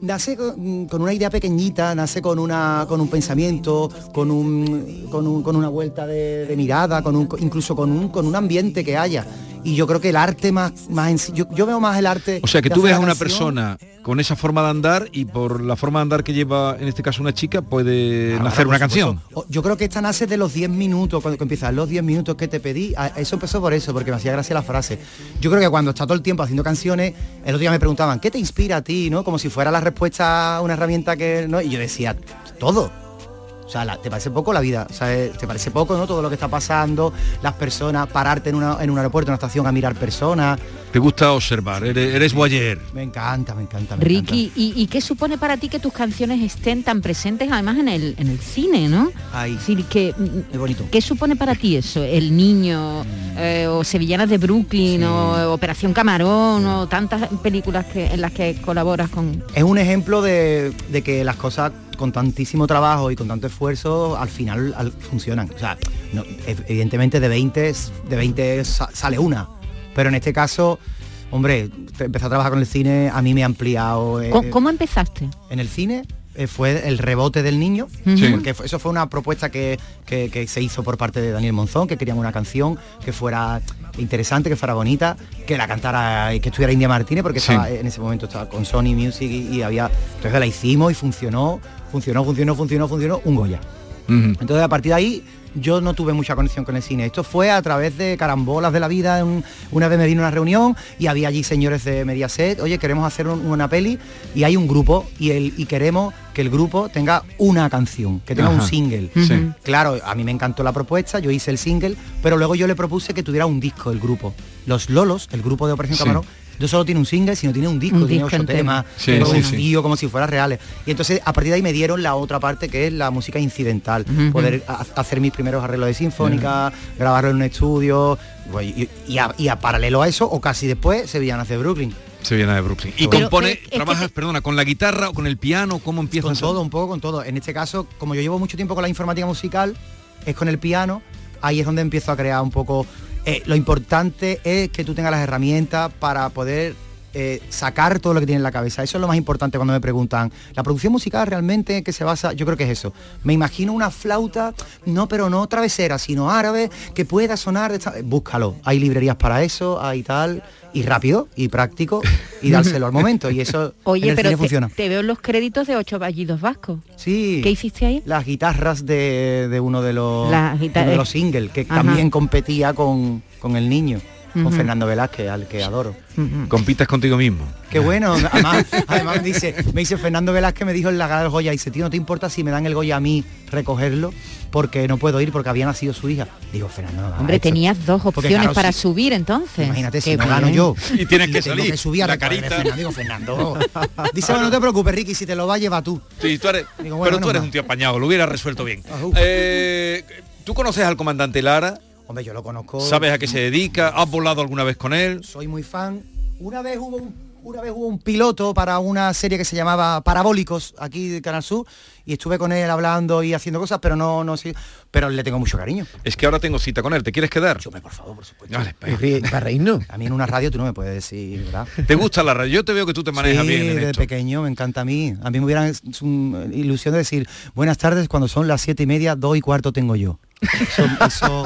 Nace con, con una idea pequeñita, nace con una con un pensamiento, con un con, un- con una vuelta de, de mirada, con un, incluso con un con un ambiente que haya. Y yo creo que el arte más, más en yo, yo veo más el arte. O sea, que tú ves a una canción. persona con esa forma de andar y por la forma de andar que lleva, en este caso, una chica, puede Claro, nacer una canción. Yo creo que esta nace de los 10 minutos, cuando empiezan los 10 minutos que te pedí, eso empezó por eso, porque me hacía gracia la frase. Yo creo que cuando está todo el tiempo haciendo canciones, el otro día me preguntaban, ¿qué te inspira a ti? ¿no? Como si fuera la respuesta a una herramienta que. ¿no? Y yo decía, todo. O sea, la- te parece poco la vida, o sea, te parece poco, ¿no? Todo lo que está pasando, las personas, pararte en, una- en un aeropuerto, en una estación a mirar personas. Te gusta observar, eres, eres voyeur. Me encanta, me encanta. me Ricky, ¿y, y qué supone para ti que tus canciones estén tan presentes además en el, en el cine, no? Ahí. Es decir, que, Qué bonito. ¿Qué supone para ti eso? El niño, eh, o Sevillanas de Brooklyn, o Operación Camarón, o tantas películas que, en las que colaboras con... Es un ejemplo de, de que las cosas con tantísimo trabajo y con tanto esfuerzo al final al- funcionan. O sea, no, evidentemente de 20, s- de 20 sa- sale una. Pero en este caso, hombre, empezar a trabajar con el cine a mí me ha ampliado. eh, ¿Cómo, cómo empezaste? en el cine eh, fue el rebote del niño, Sí. porque eso fue una propuesta que, que- que se hizo por parte de Daniel Monzón, que querían una canción que fuera interesante, que fuera bonita, que la cantara y que estuviera India Martínez, porque Sí. estaba, en ese momento estaba con Sony Music y, y había. Entonces la hicimos y funcionó, funcionó, funcionó, funcionó, funcionó, un Goya. Entonces a partir de ahí yo no tuve mucha conexión con el cine. Esto fue a través de carambolas de la vida. Un- una vez me vino a una reunión y había allí señores de Mediaset, oye, queremos hacer un- una peli y hay un grupo y, el, y queremos que el grupo tenga una canción, que tenga un single. Sí. Claro, a mí me encantó la propuesta, yo hice el single, pero luego yo le propuse que tuviera un disco el grupo. Los Lolos, el grupo de Operación Sí. No solo tiene un single, sino tiene un disco, Un tiene disco ocho entero. temas, Sí, todo sí, un sí. tío como si fueran reales. Y entonces a partir de ahí me dieron la otra parte que es la música incidental, poder ha- hacer mis primeros arreglos de sinfónica, grabarlo en un estudio, pues, y, y a, y a paralelo a eso, o casi después, Sevillanas de Brooklyn. Sevillana de Brooklyn. Y Pero- compone, es que trabajas, perdona, con la guitarra o con el piano, ¿cómo empiezas? Con a- todo, un poco con todo. En este caso, como yo llevo mucho tiempo con la informática musical, es con el piano, ahí es donde empiezo a crear un poco... eh, lo importante es que tú tengas las herramientas para poder eh, sacar todo lo que tienes en la cabeza. Eso es lo más importante cuando me preguntan. La producción musical realmente que se basa, yo creo que es eso. Me imagino una flauta, no, pero no travesera, sino árabe, que pueda sonar de esta... Búscalo. Hay librerías para eso, hay tal, y rápido, y práctico, y dárselo al momento. Y eso <laughs> en Oye, el pero cine te, funciona. te veo en los créditos de Ocho Vallidos Vascos. Sí. ¿Qué hiciste ahí? Las guitarras de, de uno de los, Las de guitar- uno de los singles, que Ajá. también competía con, con el niño, con. Fernando Velázquez, al que adoro. Compites contigo mismo. Qué bueno, además, además me dice, me dice Fernando Velázquez me dijo en la gala del Goya, dice, tío, ¿no te importa si me dan el Goya a mí recogerlo? Porque no puedo ir porque había nacido su hija. Digo, Fernando, no Hombre, esto". tenías dos Porque, opciones claro, para si- subir entonces. Imagínate si no gano yo. Y tienes que salir, que subir a la carita. Fernando. Digo, Fernando. Dice, bueno, no te preocupes, Ricky, si te lo va a llevar tú. Sí, tú eres, Digo, bueno, pero tú eres un tío apañado, lo hubiera resuelto bien. Eh, ¿Tú conoces al comandante Lara? Hombre, yo lo conozco. ¿Sabes a qué se dedica? ¿Has volado alguna vez con él? soy muy fan. Una vez hubo un, una vez hubo un piloto para una serie que se llamaba Parabólicos aquí de Canal Sur y estuve con él hablando y haciendo cosas, pero no no sí, pero le tengo mucho cariño. Es que ahora tengo cita con él, ¿te quieres quedar? por favor, por supuesto. Vale, Para reírnos. A mí en una radio tú no me puedes decir, ¿verdad? ¿Te gusta la radio? Yo te veo que tú te manejas Sí, bien en desde esto. pequeño me encanta a mí. A mí me hubiera es un- ilusión de decir buenas tardes cuando son las siete y media, dos y cuarto tengo yo. Eso, eso-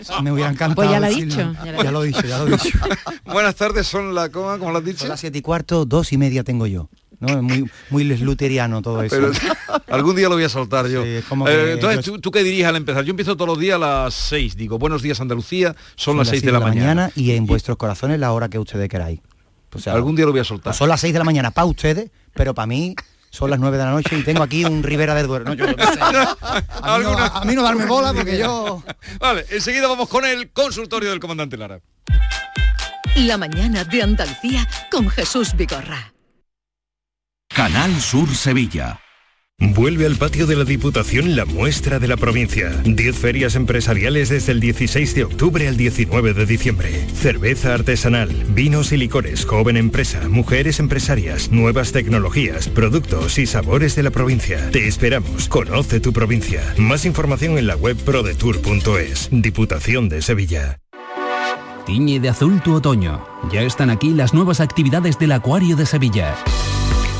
eso me hubiera encantado. Pues ya lo ha dicho, ya lo he dicho, ya lo he dicho. <laughs> Buenas tardes, son la coma, como lo has dicho. Son las siete y cuarto, dos y media tengo yo. ¿no? Es muy, muy lesluteriano todo eso. Pero <laughs> algún día lo voy a soltar yo. Sí, Eh, que entonces, yo- ¿tú, tú qué dirías al empezar? Yo empiezo todos los días a las 6, digo, buenos días Andalucía, son, las 6 de la, mañana. y en vuestros corazones la hora que ustedes queráis. O sea, Algún día lo voy a soltar. pues son las 6 de la mañana para ustedes, pero para mí son las 9 de la noche y tengo aquí un Ribera del Duero. No, yo qué sé. <laughs> a, mí no, a mí no darme bola porque yo... Vale, enseguida vamos con el consultorio del comandante Lara. La mañana de Andalucía con Jesús Vigorra. Canal Sur Sevilla. Vuelve al patio de la Diputación la muestra de la provincia. 10 ferias empresariales desde el 16 de octubre al 19 de diciembre. Cerveza artesanal, vinos y licores, joven empresa, mujeres empresarias, nuevas tecnologías, productos y sabores de la provincia. Te esperamos. Conoce tu provincia. Más información en la web prodetour.es. Diputación de Sevilla. Tiñe de azul tu otoño. Ya están aquí las nuevas actividades del Acuario de Sevilla.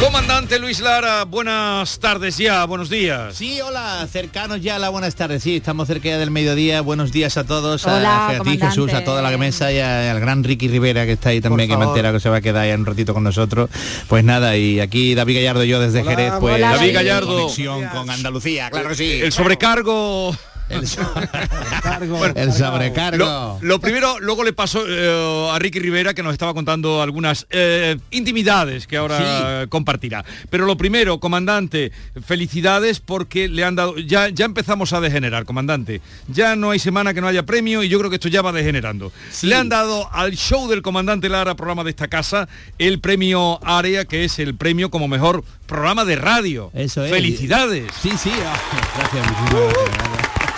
Comandante Luis Lara, buenas tardes ya, buenos días. Sí, hola, cercanos ya a la buenas tardes. Sí, estamos cerca ya del mediodía. Buenos días a todos, Hola, a, a ti. Jesús, a toda la mesa y a- al gran Ricky Rivera que está ahí también, que me entera que se va a quedar ya un ratito con nosotros. Pues nada, y aquí David Gallardo y yo desde Hola, Jerez, pues Hola, David David. Gallardo. conexión con Andalucía, claro que sí. El sobrecargo. El, <laughs> Cargo. el sobrecargo. Lo, lo primero, luego le pasó eh, a Ricky Rivera que nos estaba contando algunas eh, intimidades que ahora compartirá. Pero lo primero, comandante, felicidades porque le han dado, ya, ya empezamos a degenerar, comandante. Ya no hay semana que no haya premio y yo creo que esto ya va degenerando. Le han dado al show del comandante Lara, programa de esta casa, el premio Área, que es el premio como mejor programa de radio. Eso es. Felicidades. Sí, sí, ah, gracias, muchísimas gracias.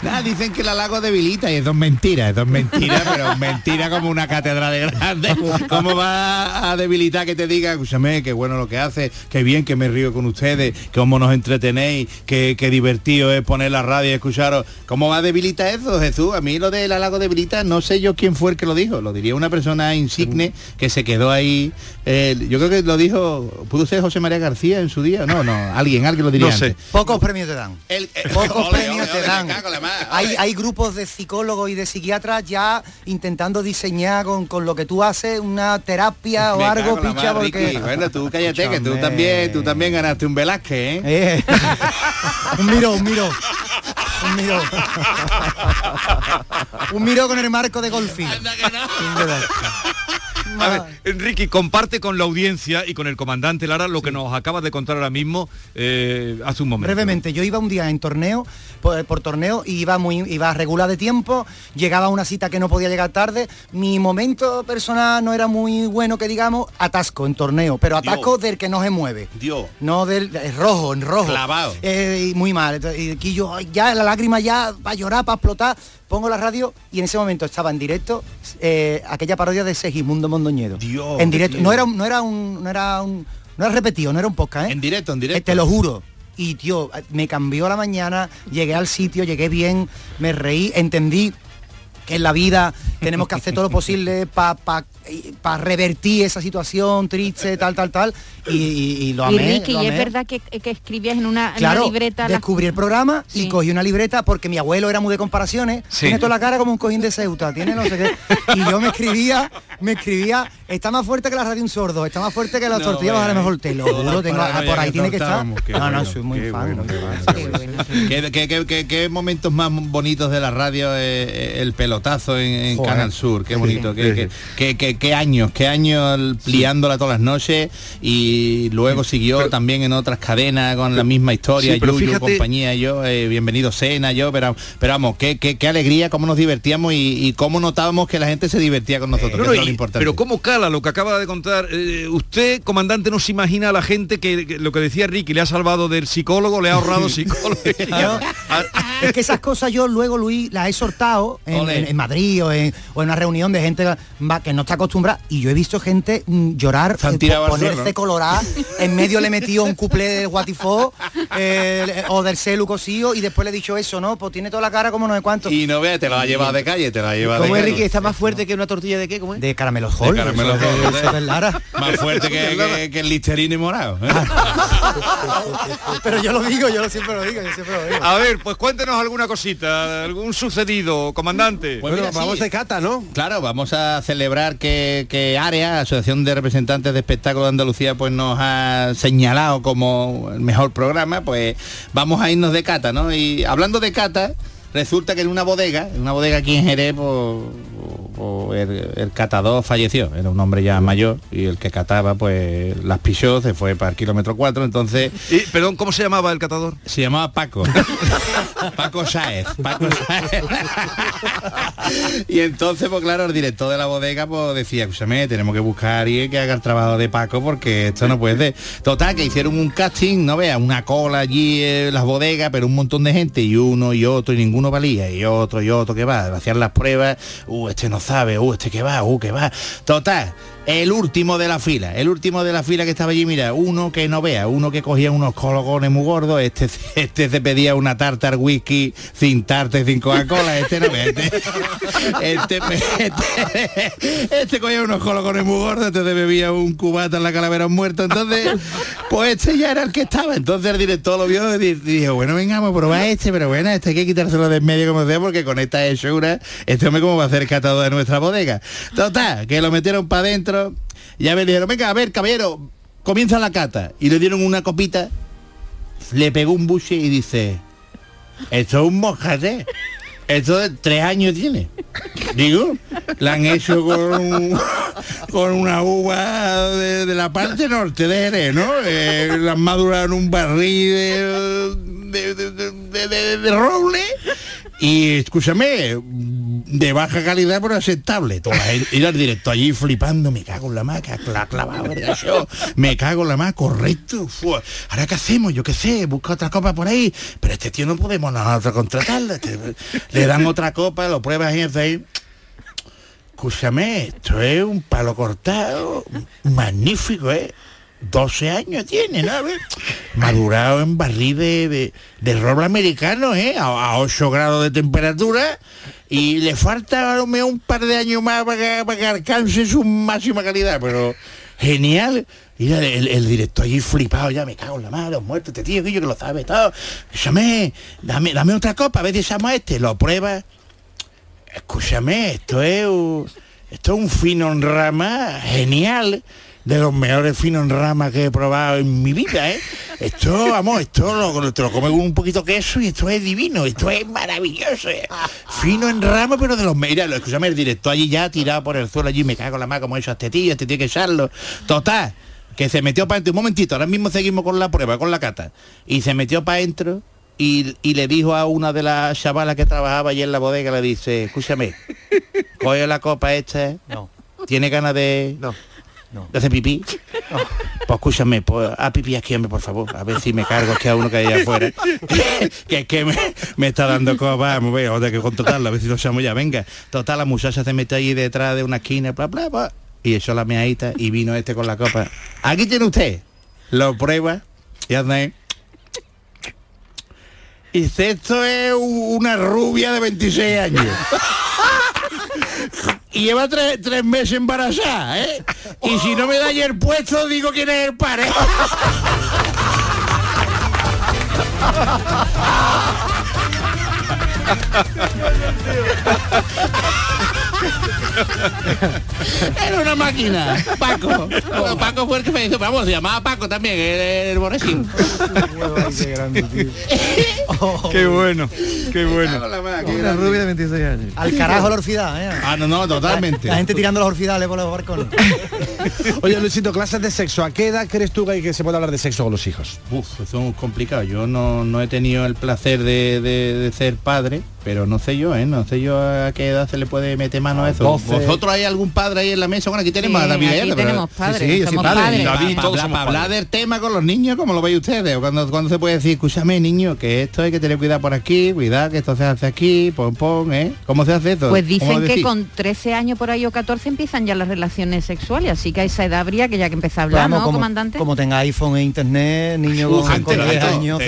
Nada, dicen que el halago debilita y eso es mentira, eso es mentira, <laughs> pero mentira como una catedral de grande. ¿Cómo va a debilitar que te diga, escúchame, qué bueno lo que hace, qué bien que me río con ustedes, cómo nos entretenéis, qué, qué divertido es poner la radio y escucharos? ¿Cómo va a debilitar eso, Jesús? A mí lo del halago debilita, no sé yo quién fue el que lo dijo, lo diría una persona insigne que se quedó ahí. eh, yo creo que lo dijo, ¿pudo ser José María García en su día? No, no, alguien, alguien lo diría No sé. antes. Pocos premios te dan. El- eh, Pocos ole, premios ole, te dan. Hay, hay grupos de psicólogos y de psiquiatras ya intentando diseñar con, con lo que tú haces una terapia o Me algo, picha, mar, porque... Ricky. Bueno, tú cállate, que tú también, tú también ganaste un Velázquez, ¿eh? Eh. <laughs> un miro, un miro. Un miro. un miro con el marco de golfín. A ver, Enrique, comparte con la audiencia y con el comandante Lara lo que nos acaba de contar ahora mismo eh, hace un momento. Brevemente, yo iba un día en torneo, por, por torneo, y iba muy, iba regular de tiempo, llegaba a una cita que no podía llegar tarde. Mi momento personal no era muy bueno, que digamos, atasco en torneo, pero atasco del que no se mueve. Dios. No del es rojo, en rojo. Clavado. Eh, y muy mal. Y aquí yo ya la lágrima ya va a llorar, para explotar. Pongo la radio y en ese momento estaba en directo eh, aquella parodia de Segismundo Mondoñedo. Dios, en directo. tío. No era, un- no era un, no era un, no era repetido, no era un podcast, ¿eh? En directo, en directo. Eh, te lo juro. Y tío, me cambió la mañana, llegué al sitio, llegué bien, me reí, entendí que en la vida tenemos que hacer todo lo posible para revertir esa situación triste, tal, tal, tal. Y, y- y lo y amé. Ricky, lo ¿y es verdad que, que escribías en una, en Claro, una libreta descubrí el programa Sí. y cogí una libreta porque mi abuelo era muy de comparaciones. Sí. Tiene toda la cara como un cojín de Ceuta, tiene no sé qué. Y yo me escribía, me escribía, está más fuerte que la radio un sordo, está más fuerte que las No, tortillas vaya, bajar mejor te lo juro, tengo, ah, por ahí tiene que estar. No, no, soy muy qué fan. bueno, muy qué fan. Qué bueno, sí. ¿Qué, qué- qué- qué- qué momentos más bonitos de la radio eh, el pelotazo en, en Joder. Canal Sur? Qué Sí, bonito, qué, sí, qué- qué- qué- qué años, qué años liándola todas las noches y luego siguió también en otras cadenas con la misma historia, Sí, pero Yuyu, fíjate- compañía, yo, eh, bienvenido Cena, yo, pero, pero vamos, qué, qué- qué alegría, cómo nos divertíamos y, y cómo notábamos que la gente se divertía con nosotros, No, que no, eso es lo y- importante. pero cómo cala lo que acaba de contar. Eh, usted, comandante, no se imagina a la gente que, que lo que decía Ricky, le ha salvado del psicólogo, le ha ahorrado <laughs> psicólogo. <laughs> Es que esas cosas yo luego, Luis, las he sortado en, en- en Madrid o en, o en una reunión de gente va- que no está acostumbrada y yo he visto gente mm, llorar, eh, ponerse ¿no? colorada, <laughs> en medio le metió un cuplé del Guatifó eh, o del celu cosío y después le he dicho eso, ¿no? Pues tiene toda la cara como no sé cuánto. Y no veas, te la ha llevado de calle, te la ha llevado de ¿Cómo es, calle. Ricky? ¿Está más fuerte que una tortilla de qué? ¿Cómo es? De caramelos Hall. de- Lara. Más fuerte que, <laughs> que- que el listerine morado. ¿eh? <laughs> Pero yo lo digo, yo siempre lo digo, yo siempre lo digo. A ver, pues cuéntenos alguna cosita, algún sucedido, comandante. Pues Bueno, mira, vamos sí. de cata, ¿no? Claro, vamos a celebrar que, que AREA, Asociación de Representantes de Espectáculos de Andalucía, pues nos ha señalado como el mejor programa, pues vamos a irnos de cata, ¿no? Y hablando de cata, resulta que en una bodega, en una bodega aquí en Jerez, pues, el, el catador falleció, era un hombre ya mayor y el que cataba pues las pichó, se fue para el kilómetro 4, entonces Y, perdón, ¿cómo se llamaba el catador? se llamaba Paco. <laughs> Paco Sáez. Paco Sáez. <laughs> y entonces, pues claro, el director de la bodega pues decía, escúchame, tenemos que buscar a alguien que haga el trabajo de Paco porque esto no puede ser. Total, que hicieron un casting, no veas, una cola allí en las bodegas, pero un montón de gente, y uno y otro, y ninguno valía, y otro y otro que va, hacían las pruebas, uh, este no sabe, uh, este que va, uh, que va. Total. El último de la fila, el último de la fila que estaba allí, mira, uno que no vea, uno que cogía unos cologones muy gordos, este, <laughs> este se pedía una tartar whisky sin tarte, sin Coca-Cola, este no vea, este, <laughs> este, este, este cogía unos cologones muy gordos, este se bebía un cubata en la calavera muerto, entonces, pues este ya era el que estaba, entonces el director lo vio y di- dijo, bueno, venga, vamos a probar este, pero bueno, este hay que quitárselo de en medio como sea, porque con esta hechura, este hombre cómo va a hacer catado de nuestra bodega. Total, que lo metieron para adentro, ya me dijeron, venga, a ver, caballero, comienza la cata. Y le dieron una copita, le pegó un buche y dice, esto es un mojate. Esto de tres años tiene. Digo, la han hecho con, con una uva de, la parte norte de Jerez, ¿no? Eh, la han en un barril de- de- de roble. Y escúchame, de baja calidad pero aceptable. Toda ir al directo allí flipando, me cago en la maca, la clavado, yo, me cago en la maca, correcto. Ahora qué hacemos, yo qué sé, busca otra copa por ahí, pero este tío no podemos nosotros contratarlo. este- le dan otra copa, lo pruebas y ahí. Escúchame, esto es un palo cortado, magnífico, ¿eh? 12 años tiene, ¿no? A Madurado en barril de, de, roble americano, ¿eh? A, a 8 grados de temperatura y le falta a lo mejor un par de años más para que, para alcance su máxima calidad, pero genial. Mira, el, el director allí flipado, ya me cago en la madre, muerto este tío, que yo que lo sabe todo. Escúchame, dame, dame otra copa, a ver si echamos este, lo prueba. Escúchame, esto es esto es un fino en rama genial, de los mejores finos en rama que he probado en mi vida, ¿eh? Esto, vamos, esto lo, te lo comes con un poquito de queso y esto es divino, esto es maravilloso. ¿eh? Fino en rama, pero de los mira, lo escúchame, el director allí ya tirado por el suelo allí, me cago en la mano como a este tío, este tiene que echarlo. Total, que se metió para adentro, un momentito, ahora mismo seguimos con la prueba, con la cata. Y se metió para adentro y, y le dijo a una de las chavalas que trabajaba allí en la bodega, le dice, escúchame, coge la copa esta, No. ¿tiene ganas de, de hacer pipí? <laughs> Pues escúchame, pues a pipí aquí, hombre, por favor, a ver si me cargo que a uno que hay afuera, <laughs> que es que me, me está dando copa, vamos, a que contratarlo, a ver si lo echamos ya, venga. Total, la muchacha se metió ahí detrás de una esquina, bla, bla, bla, y echó la meadita y vino este con la copa. Aquí tiene usted, lo prueba y hace ahí. Y esto es una rubia de 26 años. <laughs> y lleva tres, tres meses embarazada, ¿eh? Y si no me da ayer puesto, digo quién es el padre. <laughs> <laughs> Era una máquina. Paco. Bueno, Paco fue el que me dijo, vamos, se llamaba Paco también, el, el Boresín. <laughs> Qué bueno, qué bueno. Una rubia de 26 años. Al carajo la orfidad, ¿eh? Ah, no, no, totalmente. La gente tirando los orfidales por los barcones. <laughs> Oye, Luisito, clases de sexo. ¿A qué edad crees tú que hay que se puede hablar de sexo con los hijos? Uf, eso es complicado. Yo no, no he tenido el placer de, de- de ser padre, pero no sé yo, ¿eh? No sé yo a qué edad se le puede meter mano a eso. 12. ¿Vosotros hay algún padre ahí en la mesa? Bueno, aquí tenemos Sí, a David. aquí tenemos pero- padres, Sí, sí, somos padre. padres. David, para todos hablar, somos hablar padres. del tema con los niños, como lo veis ustedes. Cuando, cuando se puede decir, escúchame, niño, que esto hay que tener cuidado por aquí, cuidado que esto se hace aquí, pon, pon, ¿eh? ¿Cómo se hace esto? Pues ¿Cómo dicen que con 13 años por ahí o 14 empiezan ya las relaciones sexuales, así que a esa edad habría que ya que empezar a hablar, Vamos, ¿no, como, comandante? como tenga iPhone e internet, niño Uf, con, con entera de 10 todo, años.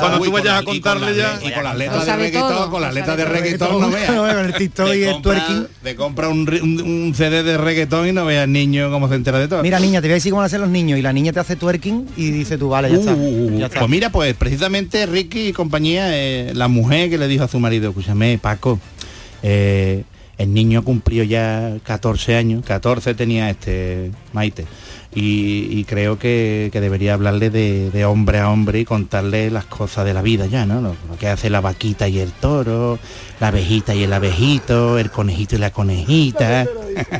Cuando tú vayas la- a contarle ya- Y con las letras de reggaetón, con las de reggaetón, no veas. <laughs> Con el TikTok y Te el compra- twerking. Te compra un, un- un CD de reggaetón y no veas niño cómo se entera de todo. Mira niña, te voy a decir cómo lo hacen los niños y la niña te hace twerking y dice tú, vale, ya está. Uh, uh, uh, ya está. Pues mira, pues precisamente Ricky y compañía, eh, la mujer que le dijo a su marido, escúchame, Paco, eh, el niño cumplió ya 14 años, 14 tenía este Maite, y, creo que, debería hablarle de, de hombre a hombre y contarle las cosas de la vida ya, ¿no? Lo, lo que hace la vaquita y el toro, la abejita y el abejito, el conejito y la conejita.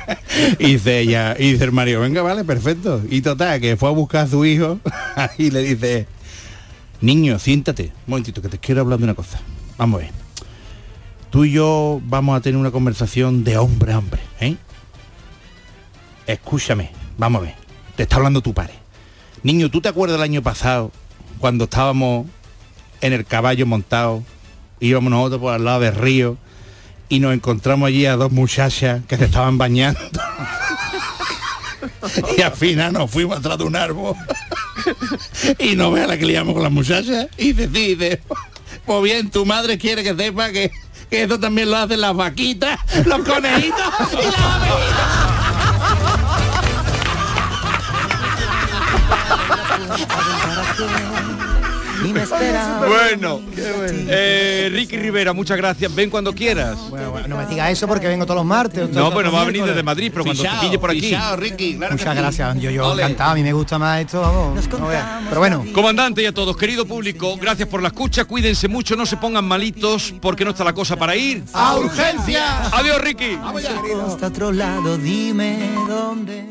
<laughs> y dice ella, y dice el Mario, venga, vale, perfecto. Y total, que fue a buscar a su hijo <laughs> y le dice, niño, siéntate. Un momentito, que te quiero hablar de una cosa. Vamos a ver. Tú y yo vamos a tener una conversación de hombre a hombre, ¿eh? Escúchame, vamos a ver. Te está hablando tu padre. Niño, ¿tú te acuerdas del año pasado cuando estábamos en el caballo montado, íbamos nosotros por al lado del río y nos encontramos allí a dos muchachas que se estaban bañando? <laughs> y al final nos fuimos atrás de un árbol y no vea la que liamos con las muchachas y dice, sí, dice, pues bien, tu madre quiere que sepa que, que eso también lo hacen las vaquitas, los conejitos y las abejitas. Bueno, eh, Ricky Rivera, muchas gracias. Ven cuando quieras. Bueno, bueno, no me digas eso porque vengo todos los martes. No, bueno, va a venir desde Madrid, pero cuando te pille por aquí. fichao, Ricky, claro Muchas sí. gracias. Yo, yo Ole. encantado. A mí me gusta más esto, vamos. no. Pero bueno. Comandante y a todos, querido público, gracias por la escucha, cuídense mucho, no se pongan malitos porque no está la cosa para ir. ¡A urgencia! Adiós, Ricky. Hasta otro lado, dime dónde.